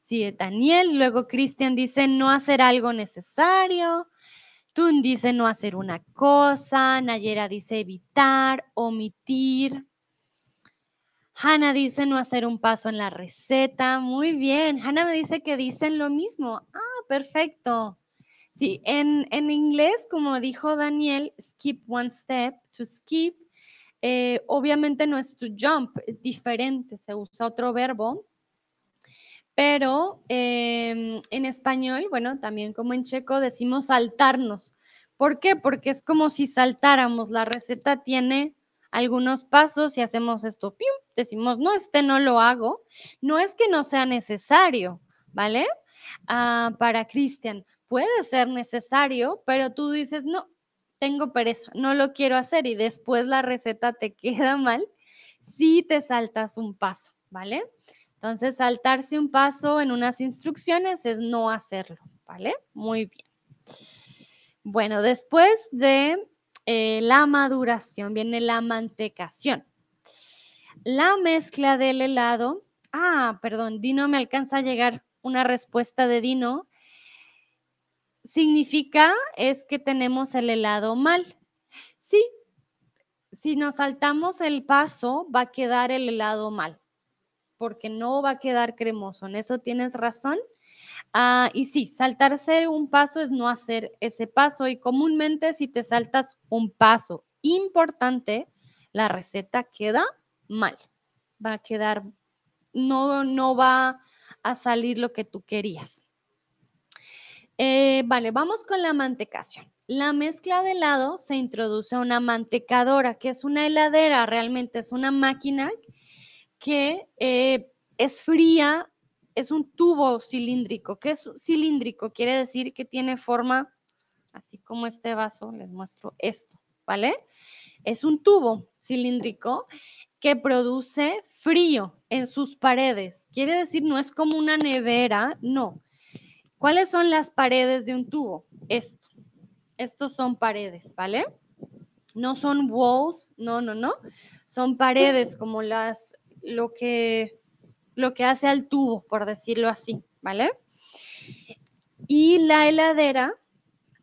sí, Daniel. Luego Cristian dice no hacer algo necesario. Tun dice no hacer una cosa. Nayera dice evitar, omitir. Hanna dice no hacer un paso en la receta. Muy bien. Hanna me dice que dicen lo mismo. Ah, perfecto. Sí, en, en inglés, como dijo Daniel, skip one step, to skip eh, obviamente no es to jump, es diferente, se usa otro verbo. Pero em, en español, bueno, también como en checo decimos saltarnos. ¿Por qué? Porque es como si saltáramos. La receta tiene algunos pasos y hacemos esto, ¡pium! decimos, no, este no lo hago. No es que no sea necesario, ¿vale? Ah, para Cristian, puede ser necesario, pero tú dices, no, tengo pereza, no lo quiero hacer y después la receta te queda mal, si te saltas un paso, ¿vale? Entonces, saltarse un paso en unas instrucciones es no hacerlo, ¿vale? Muy bien. Bueno, después de eh, la maduración viene la mantecación. La mezcla del helado. Ah, perdón, Dino, me alcanza a llegar una respuesta de Dino significa es que tenemos el helado mal. Sí, si nos saltamos el paso, va a quedar el helado mal, porque no va a quedar cremoso. En eso tienes razón. Ah, y sí, saltarse un paso es no hacer ese paso. Y comúnmente si te saltas un paso importante, la receta queda mal. Va a quedar, no, no va a salir lo que tú querías. Eh, vale, vamos con la mantecación. La mezcla de helado se introduce a una mantecadora, que es una heladera, realmente es una máquina que eh, es fría, es un tubo cilíndrico. ¿Qué es cilíndrico? Quiere decir que tiene forma, así como este vaso, les muestro esto, ¿vale? Es un tubo cilíndrico que produce frío en sus paredes. Quiere decir, no es como una nevera, no ¿Cuáles son las paredes de un tubo? Esto. Estos son paredes, ¿vale? No son walls, no, no, no. Son paredes como las, lo que, lo que hace al tubo, por decirlo así, ¿vale? Y la heladera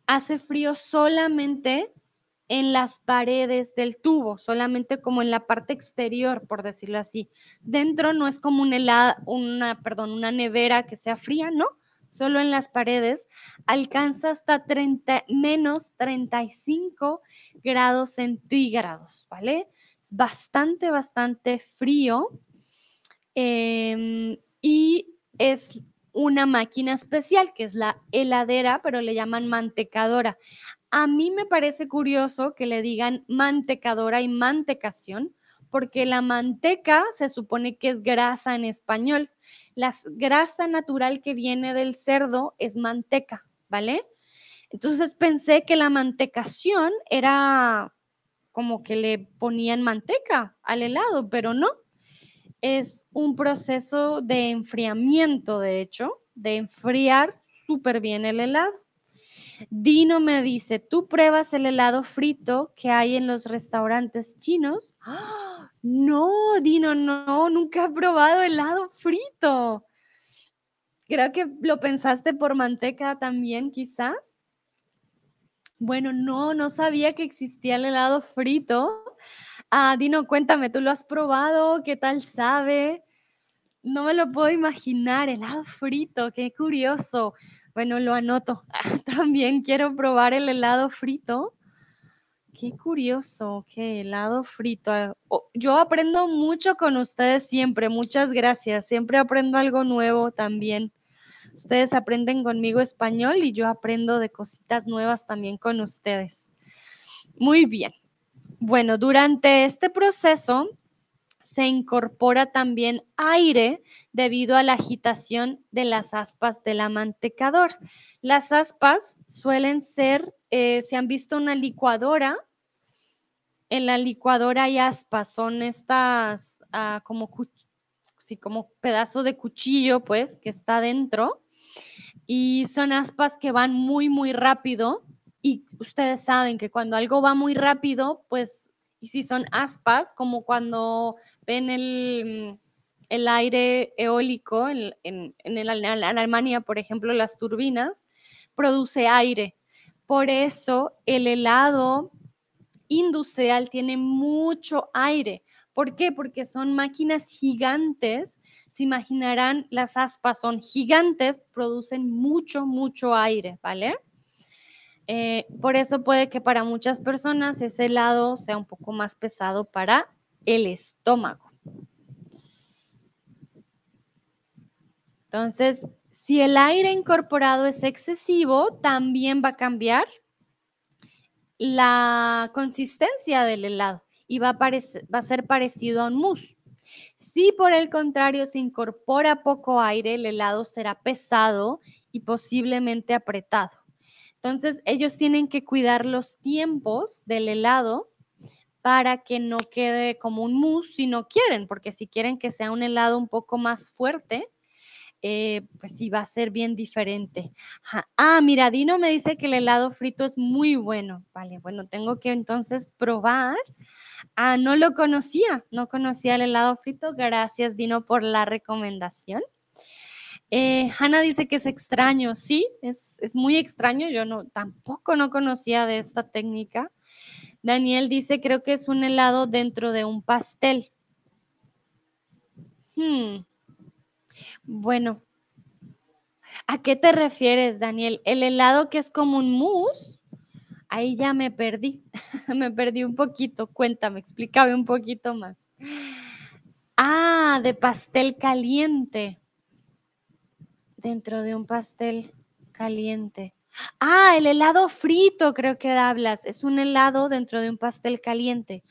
hace frío solamente en las paredes del tubo, solamente como en la parte exterior, por decirlo así. Dentro no es como un helado, una, perdón, una nevera que sea fría, ¿no? Solo en las paredes alcanza hasta 30, menos 35 grados centígrados, ¿vale? Es bastante, bastante frío. Em, y es una máquina especial que es la heladera, pero le llaman mantecadora. A mí me parece curioso que le digan mantecadora y mantecación, porque la manteca se supone que es grasa en español. La grasa natural que viene del cerdo es manteca, ¿vale? Entonces pensé que la mantecación era como que le ponían manteca al helado, pero no. Es un proceso de enfriamiento, de hecho, de enfriar súper bien el helado. Dino me dice, ¿tú pruebas el helado frito que hay en los restaurantes chinos? No, Dino, no, nunca he probado helado frito. Creo que lo pensaste por manteca también, quizás. Bueno, no, no sabía que existía el helado frito. Ah, Dino, cuéntame, ¿tú lo has probado? ¿Qué tal sabe? No me lo puedo imaginar, helado frito, qué curioso. Bueno, lo anoto. También quiero probar el helado frito. Qué curioso, qué helado frito. Ah, yo aprendo mucho con ustedes siempre. Muchas gracias. Siempre aprendo algo nuevo también. Ustedes aprenden conmigo español y yo aprendo de cositas nuevas también con ustedes. Muy bien. Bueno, durante este proceso se incorpora también aire debido a la agitación de las aspas de la mantecadora. Las aspas suelen ser, eh, se han visto una licuadora. En la licuadora hay aspas, son estas ah, como, sí, como pedazo de cuchillo, pues, que está dentro. Y son aspas que van muy, muy rápido. Y ustedes saben que cuando algo va muy rápido, pues y si son aspas, como cuando ven el, el aire eólico en, en, en, Alemania, por ejemplo, las turbinas, produce aire. Por eso el helado industrial tiene mucho aire. ¿Por qué? Porque son máquinas gigantes. Se imaginarán, las aspas son gigantes, producen mucho, mucho aire, ¿vale? Eh, por eso puede que para muchas personas ese helado sea un poco más pesado para el estómago. Entonces, si el aire incorporado es excesivo, también va a cambiar la consistencia del helado y a, va a ser parecido a un mousse. Si por el contrario se incorpora poco aire, el helado será pesado y posiblemente apretado. Entonces, ellos tienen que cuidar los tiempos del helado para que no quede como un mousse si no quieren, porque si quieren que sea un helado un poco más fuerte, eh, pues sí va a ser bien diferente. Ah, mira, Dino me dice que el helado frito es muy bueno. Vale, bueno, tengo que entonces probar. Ah, no lo conocía, no conocía el helado frito. Gracias, Dino, por la recomendación. Eh, Hanna dice que es extraño, sí, es, muy extraño, yo no, tampoco no conocía de esta técnica. Daniel dice, creo que es un helado dentro de un pastel. Hmm. Bueno, ¿a qué te refieres, Daniel? El helado que es como un mousse, ahí ya me perdí, me perdí un poquito, cuéntame, explícame un poquito más. Ah, de pastel caliente dentro de un pastel caliente. Ah, el helado frito, creo que hablas. Es un helado dentro de un pastel caliente.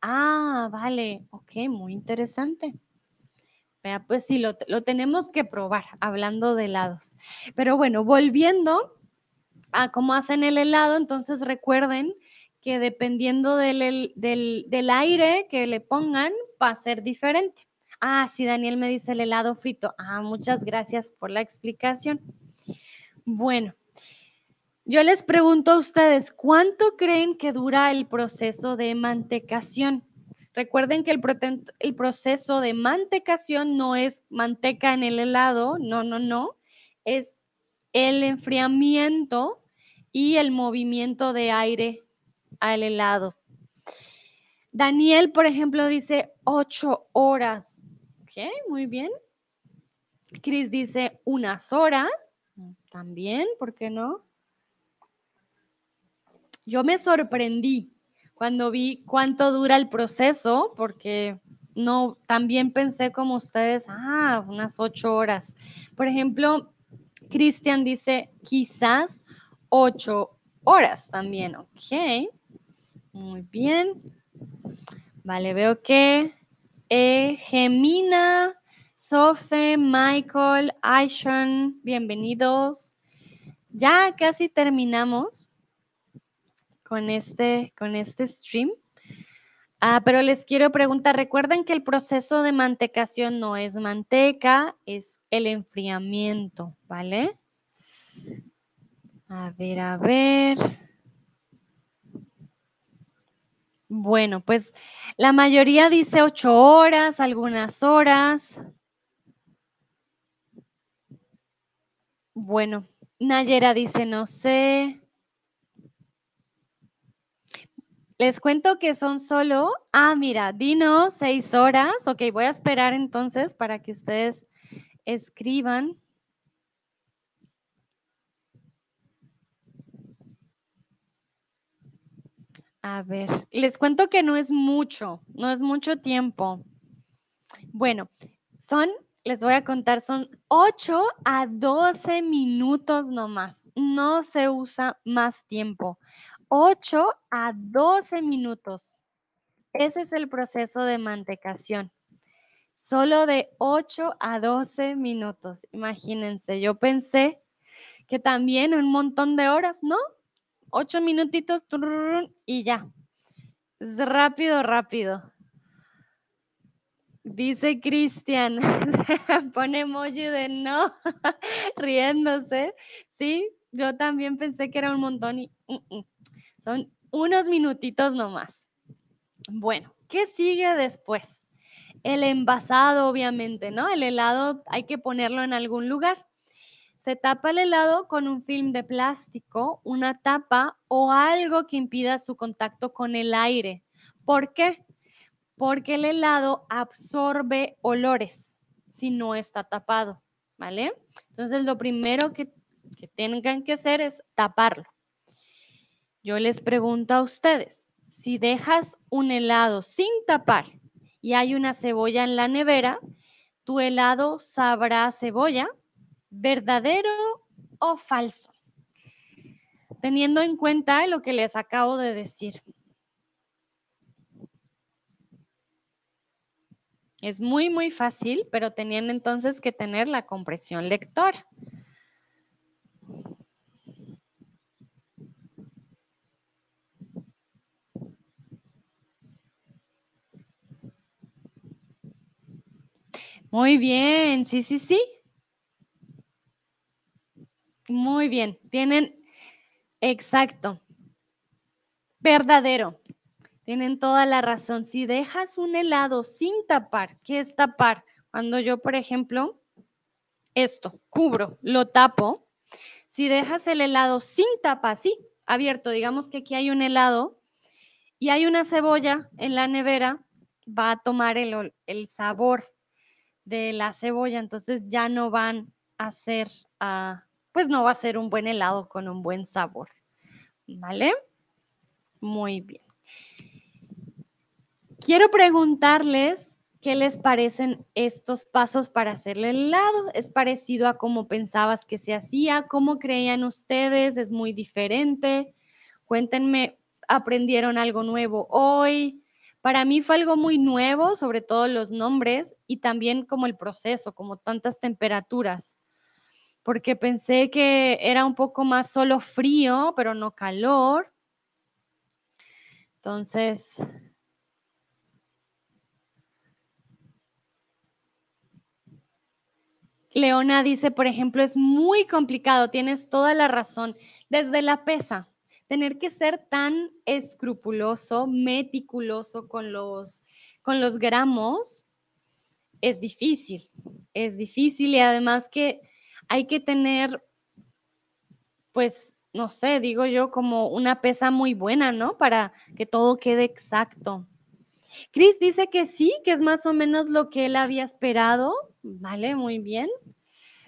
Ah, vale. Ok, muy interesante. Vea, pues sí, lo, tenemos que probar, hablando de helados. Pero bueno, volviendo a cómo hacen el helado, entonces recuerden que dependiendo del, del aire que le pongan, va a ser diferente. Ah, sí, Daniel me dice el helado frito. Ah, muchas gracias por la explicación. Bueno, yo les pregunto a ustedes, ¿cuánto creen que dura el proceso de mantecación? Recuerden que el, el, proceso de mantecación no es manteca en el helado, no, no, no, es el enfriamiento y el movimiento de aire al helado. Daniel, por ejemplo, dice ocho horas. Muy bien. Cris dice unas horas. También, ¿por qué no? Yo me sorprendí cuando vi cuánto dura el proceso, porque no, también pensé como ustedes, ah, unas ocho horas. Por ejemplo, Cristian dice quizás ocho horas también, ok. Muy bien. Vale, veo que eh, Gemina, Sofe, Michael, Aishon, bienvenidos. Ya casi terminamos con este, con este stream. Ah, pero les quiero preguntar, recuerden que el proceso de mantecación no es manteca, es el enfriamiento, ¿vale? A ver, a ver. Bueno, pues la mayoría dice ocho horas, algunas horas. Bueno, Nayera dice no sé. Les cuento que son solo, ah, mira, Dino, seis horas. Ok, voy a esperar entonces para que ustedes escriban. A ver, les cuento que no es mucho, no es mucho tiempo. Bueno, son, les voy a contar, son 8 a 12 minutos nomás. No se usa más tiempo. 8 a 12 minutos. Ese es el proceso de mantecación. Solo de 8 a 12 minutos. Imagínense, yo pensé que también un montón de horas, ¿no? 8 minutitos y ya. Es rápido, rápido. Dice Cristian, pone emoji de no, riéndose. Sí, yo también pensé que era un montón y mm, mm. Son unos minutitos nomás. Bueno, ¿qué sigue después? El envasado, obviamente, ¿no? El helado hay que ponerlo en algún lugar. Se tapa el helado con un film de plástico, una tapa o algo que impida su contacto con el aire. ¿Por qué? Porque el helado absorbe olores si no está tapado, ¿vale? Entonces, lo primero que, que tengan que hacer es taparlo. Yo les pregunto a ustedes, si dejas un helado sin tapar y hay una cebolla en la nevera, ¿tu helado sabrá cebolla? ¿Verdadero o falso? Teniendo en cuenta lo que les acabo de decir. Es muy, muy fácil, pero tenían entonces que tener la compresión lectora. Muy bien, sí, sí, sí. Muy bien, tienen exacto. Verdadero. Tienen toda la razón. Si dejas un helado sin tapar, ¿qué es tapar? Cuando yo, por ejemplo, esto, cubro, lo tapo. Si dejas el helado sin tapa, sí, abierto, digamos que aquí hay un helado y hay una cebolla en la nevera, va a tomar el, el sabor de la cebolla, entonces ya no van a ser, ah, pues no va a ser un buen helado con un buen sabor. ¿Vale? Muy bien. Quiero preguntarles qué les parecen estos pasos para hacer el helado. ¿Es parecido a cómo pensabas que se hacía? ¿Cómo creían ustedes? ¿Es muy diferente? Cuéntenme, ¿aprendieron algo nuevo hoy? Para mí fue algo muy nuevo, sobre todo los nombres y también como el proceso, como tantas temperaturas, porque pensé que era un poco más solo frío, pero no calor. Entonces, Leona dice, por ejemplo, es muy complicado, tienes toda la razón, desde la pesa tener que ser tan escrupuloso, meticuloso con los, con los gramos, es difícil, es difícil y además que hay que tener pues no sé, digo yo, como una pesa muy buena, ¿no? Para que todo quede exacto. Chris dice que sí, que es más o menos lo que él había esperado. Vale, muy bien.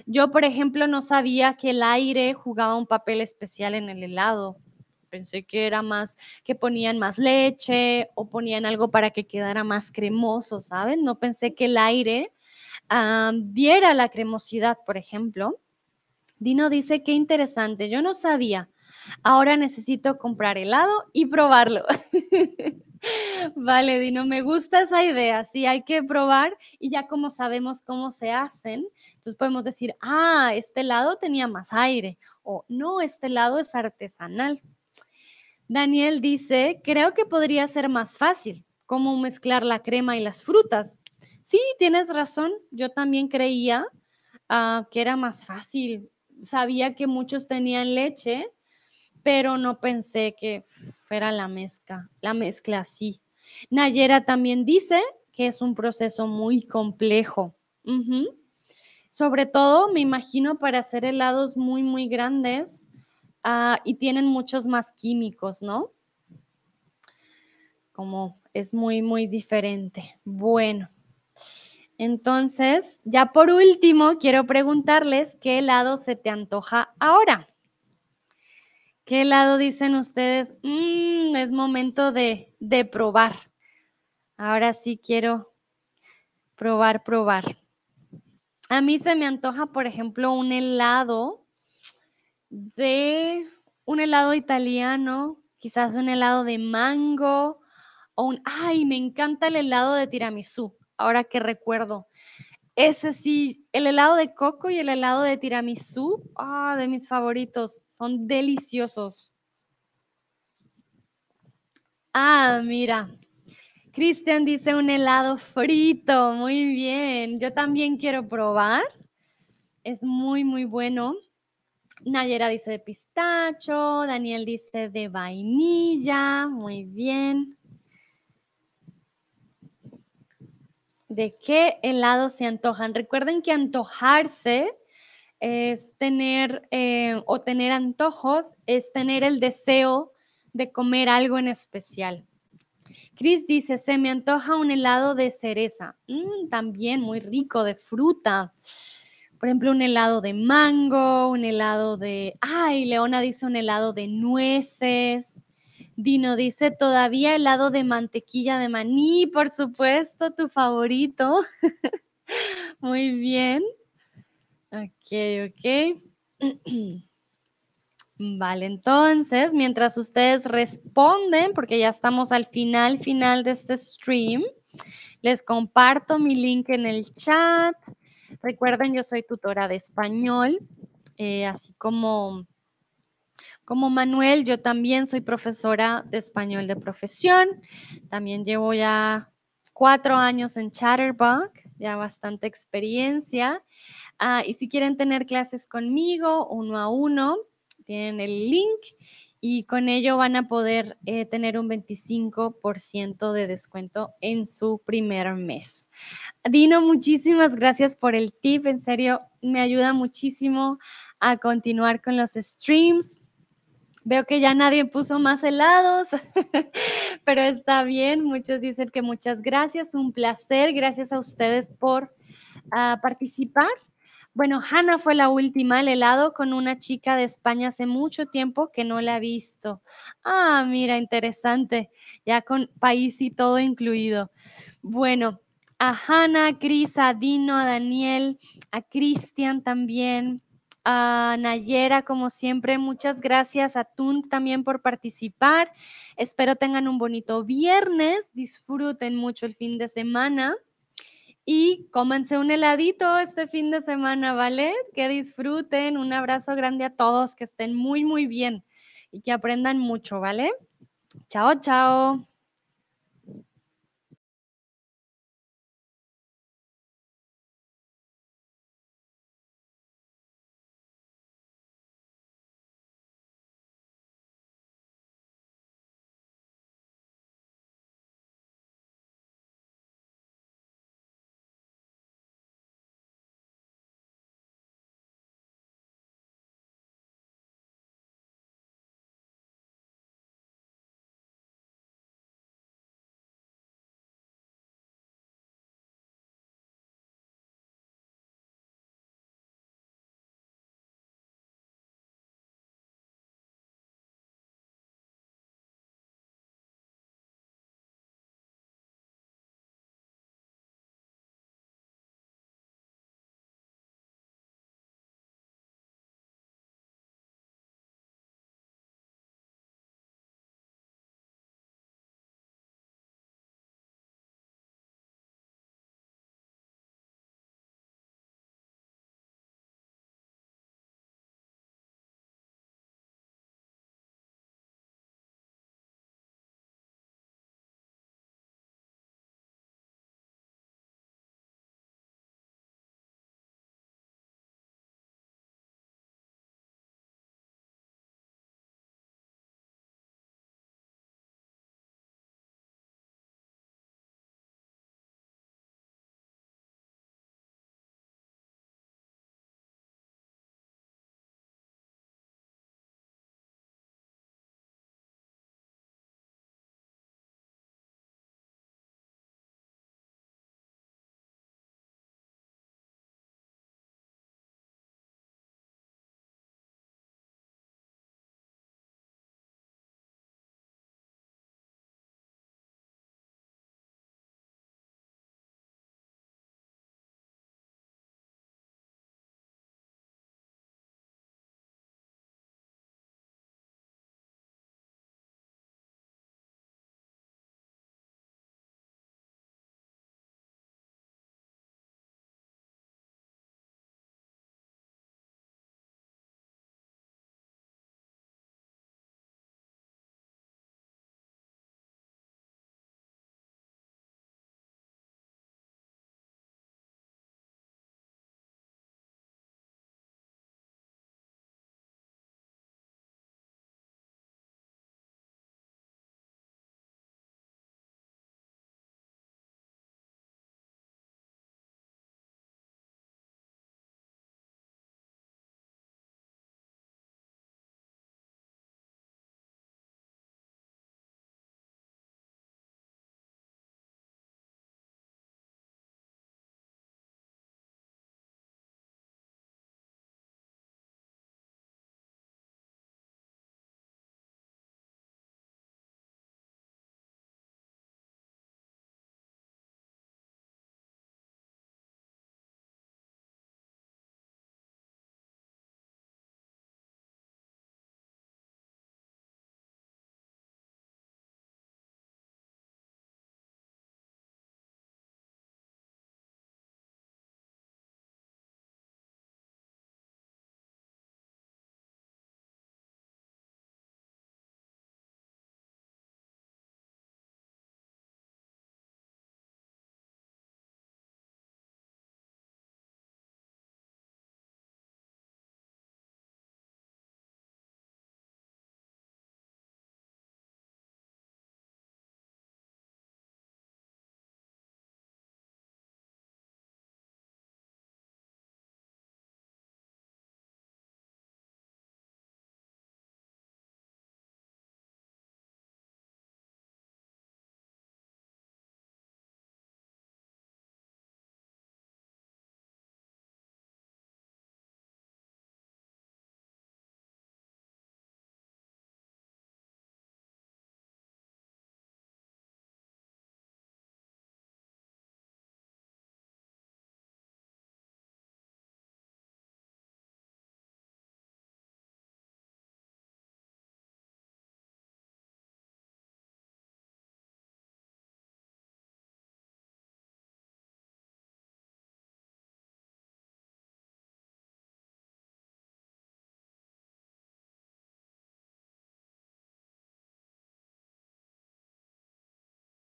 Yo, por ejemplo, no sabía que el aire jugaba un papel especial en el helado. Pensé que era más, que ponían más leche o ponían algo para que quedara más cremoso, ¿saben? No pensé que el aire diera la cremosidad, por ejemplo. Dino dice, qué interesante, yo no sabía. Ahora necesito comprar helado y probarlo. Vale, Dino, me gusta esa idea. Sí, hay que probar y ya como sabemos cómo se hacen, entonces podemos decir, ah, este helado tenía más aire o no, este helado es artesanal. Daniel dice, creo que podría ser más fácil, cómo mezclar la crema y las frutas. Sí, tienes razón, yo también creía uh, que era más fácil. Sabía que muchos tenían leche, pero no pensé que fuera la mezcla, la mezcla así. Nayera también dice que es un proceso muy complejo. Sobre todo, me imagino, para hacer helados muy, muy grandes, uh, y tienen muchos más químicos, ¿no? Como es muy, muy diferente. Bueno, entonces, ya por último, quiero preguntarles qué helado se te antoja ahora. ¿Qué helado dicen ustedes? Mmm, es momento de, de probar. Ahora sí quiero probar, probar. A mí se me antoja, por ejemplo, un helado de un helado italiano, quizás un helado de mango o un, ay, me encanta el helado de tiramisú, ahora que recuerdo. Ese sí, el helado de coco y el helado de tiramisú, ah, de mis favoritos, son deliciosos. Ah, mira. Cristian dice un helado frito, muy bien. Yo también quiero probar. Es muy, muy bueno. Nayera dice de pistacho, Daniel dice de vainilla, muy bien. ¿De qué helado se antojan? Recuerden que antojarse es tener eh, o tener antojos, es tener el deseo de comer algo en especial. Chris dice, se me antoja un helado de cereza. Mm, también muy rico, de fruta por ejemplo, un helado de mango, un helado de, ay, Leona dice un helado de nueces. Dino dice todavía helado de mantequilla de maní, por supuesto, tu favorito. Muy bien. Ok, ok. Vale, entonces, mientras ustedes responden, porque ya estamos al final, final de este stream, les comparto mi link en el chat. Recuerden, yo soy tutora de español, eh, así como, como Manuel, yo también soy profesora de español de profesión. También llevo ya cuatro años en Chatterbox, ya bastante experiencia. Uh, y si quieren tener clases conmigo, uno a uno, tienen el link y con ello van a poder eh, tener un 25% de descuento en su primer mes. Dino, muchísimas gracias por el tip, en serio, me ayuda muchísimo a continuar con los streams. Veo que ya nadie puso más helados, pero está bien. Muchos dicen que muchas gracias, un placer. Gracias a ustedes por uh, participar. Bueno, Hannah fue la última, el helado con una chica de España hace mucho tiempo que no la he visto. Ah, mira, interesante, ya con país y todo incluido. Bueno, a Hannah, a Cris, a Dino, a Daniel, a Cristian también, a Nayera, como siempre, muchas gracias a Tun también por participar. Espero tengan un bonito viernes, disfruten mucho el fin de semana y cómanse un heladito este fin de semana, ¿vale? Que disfruten. Un abrazo grande a todos, que estén muy, muy bien y que aprendan mucho, ¿vale? Chao, chao.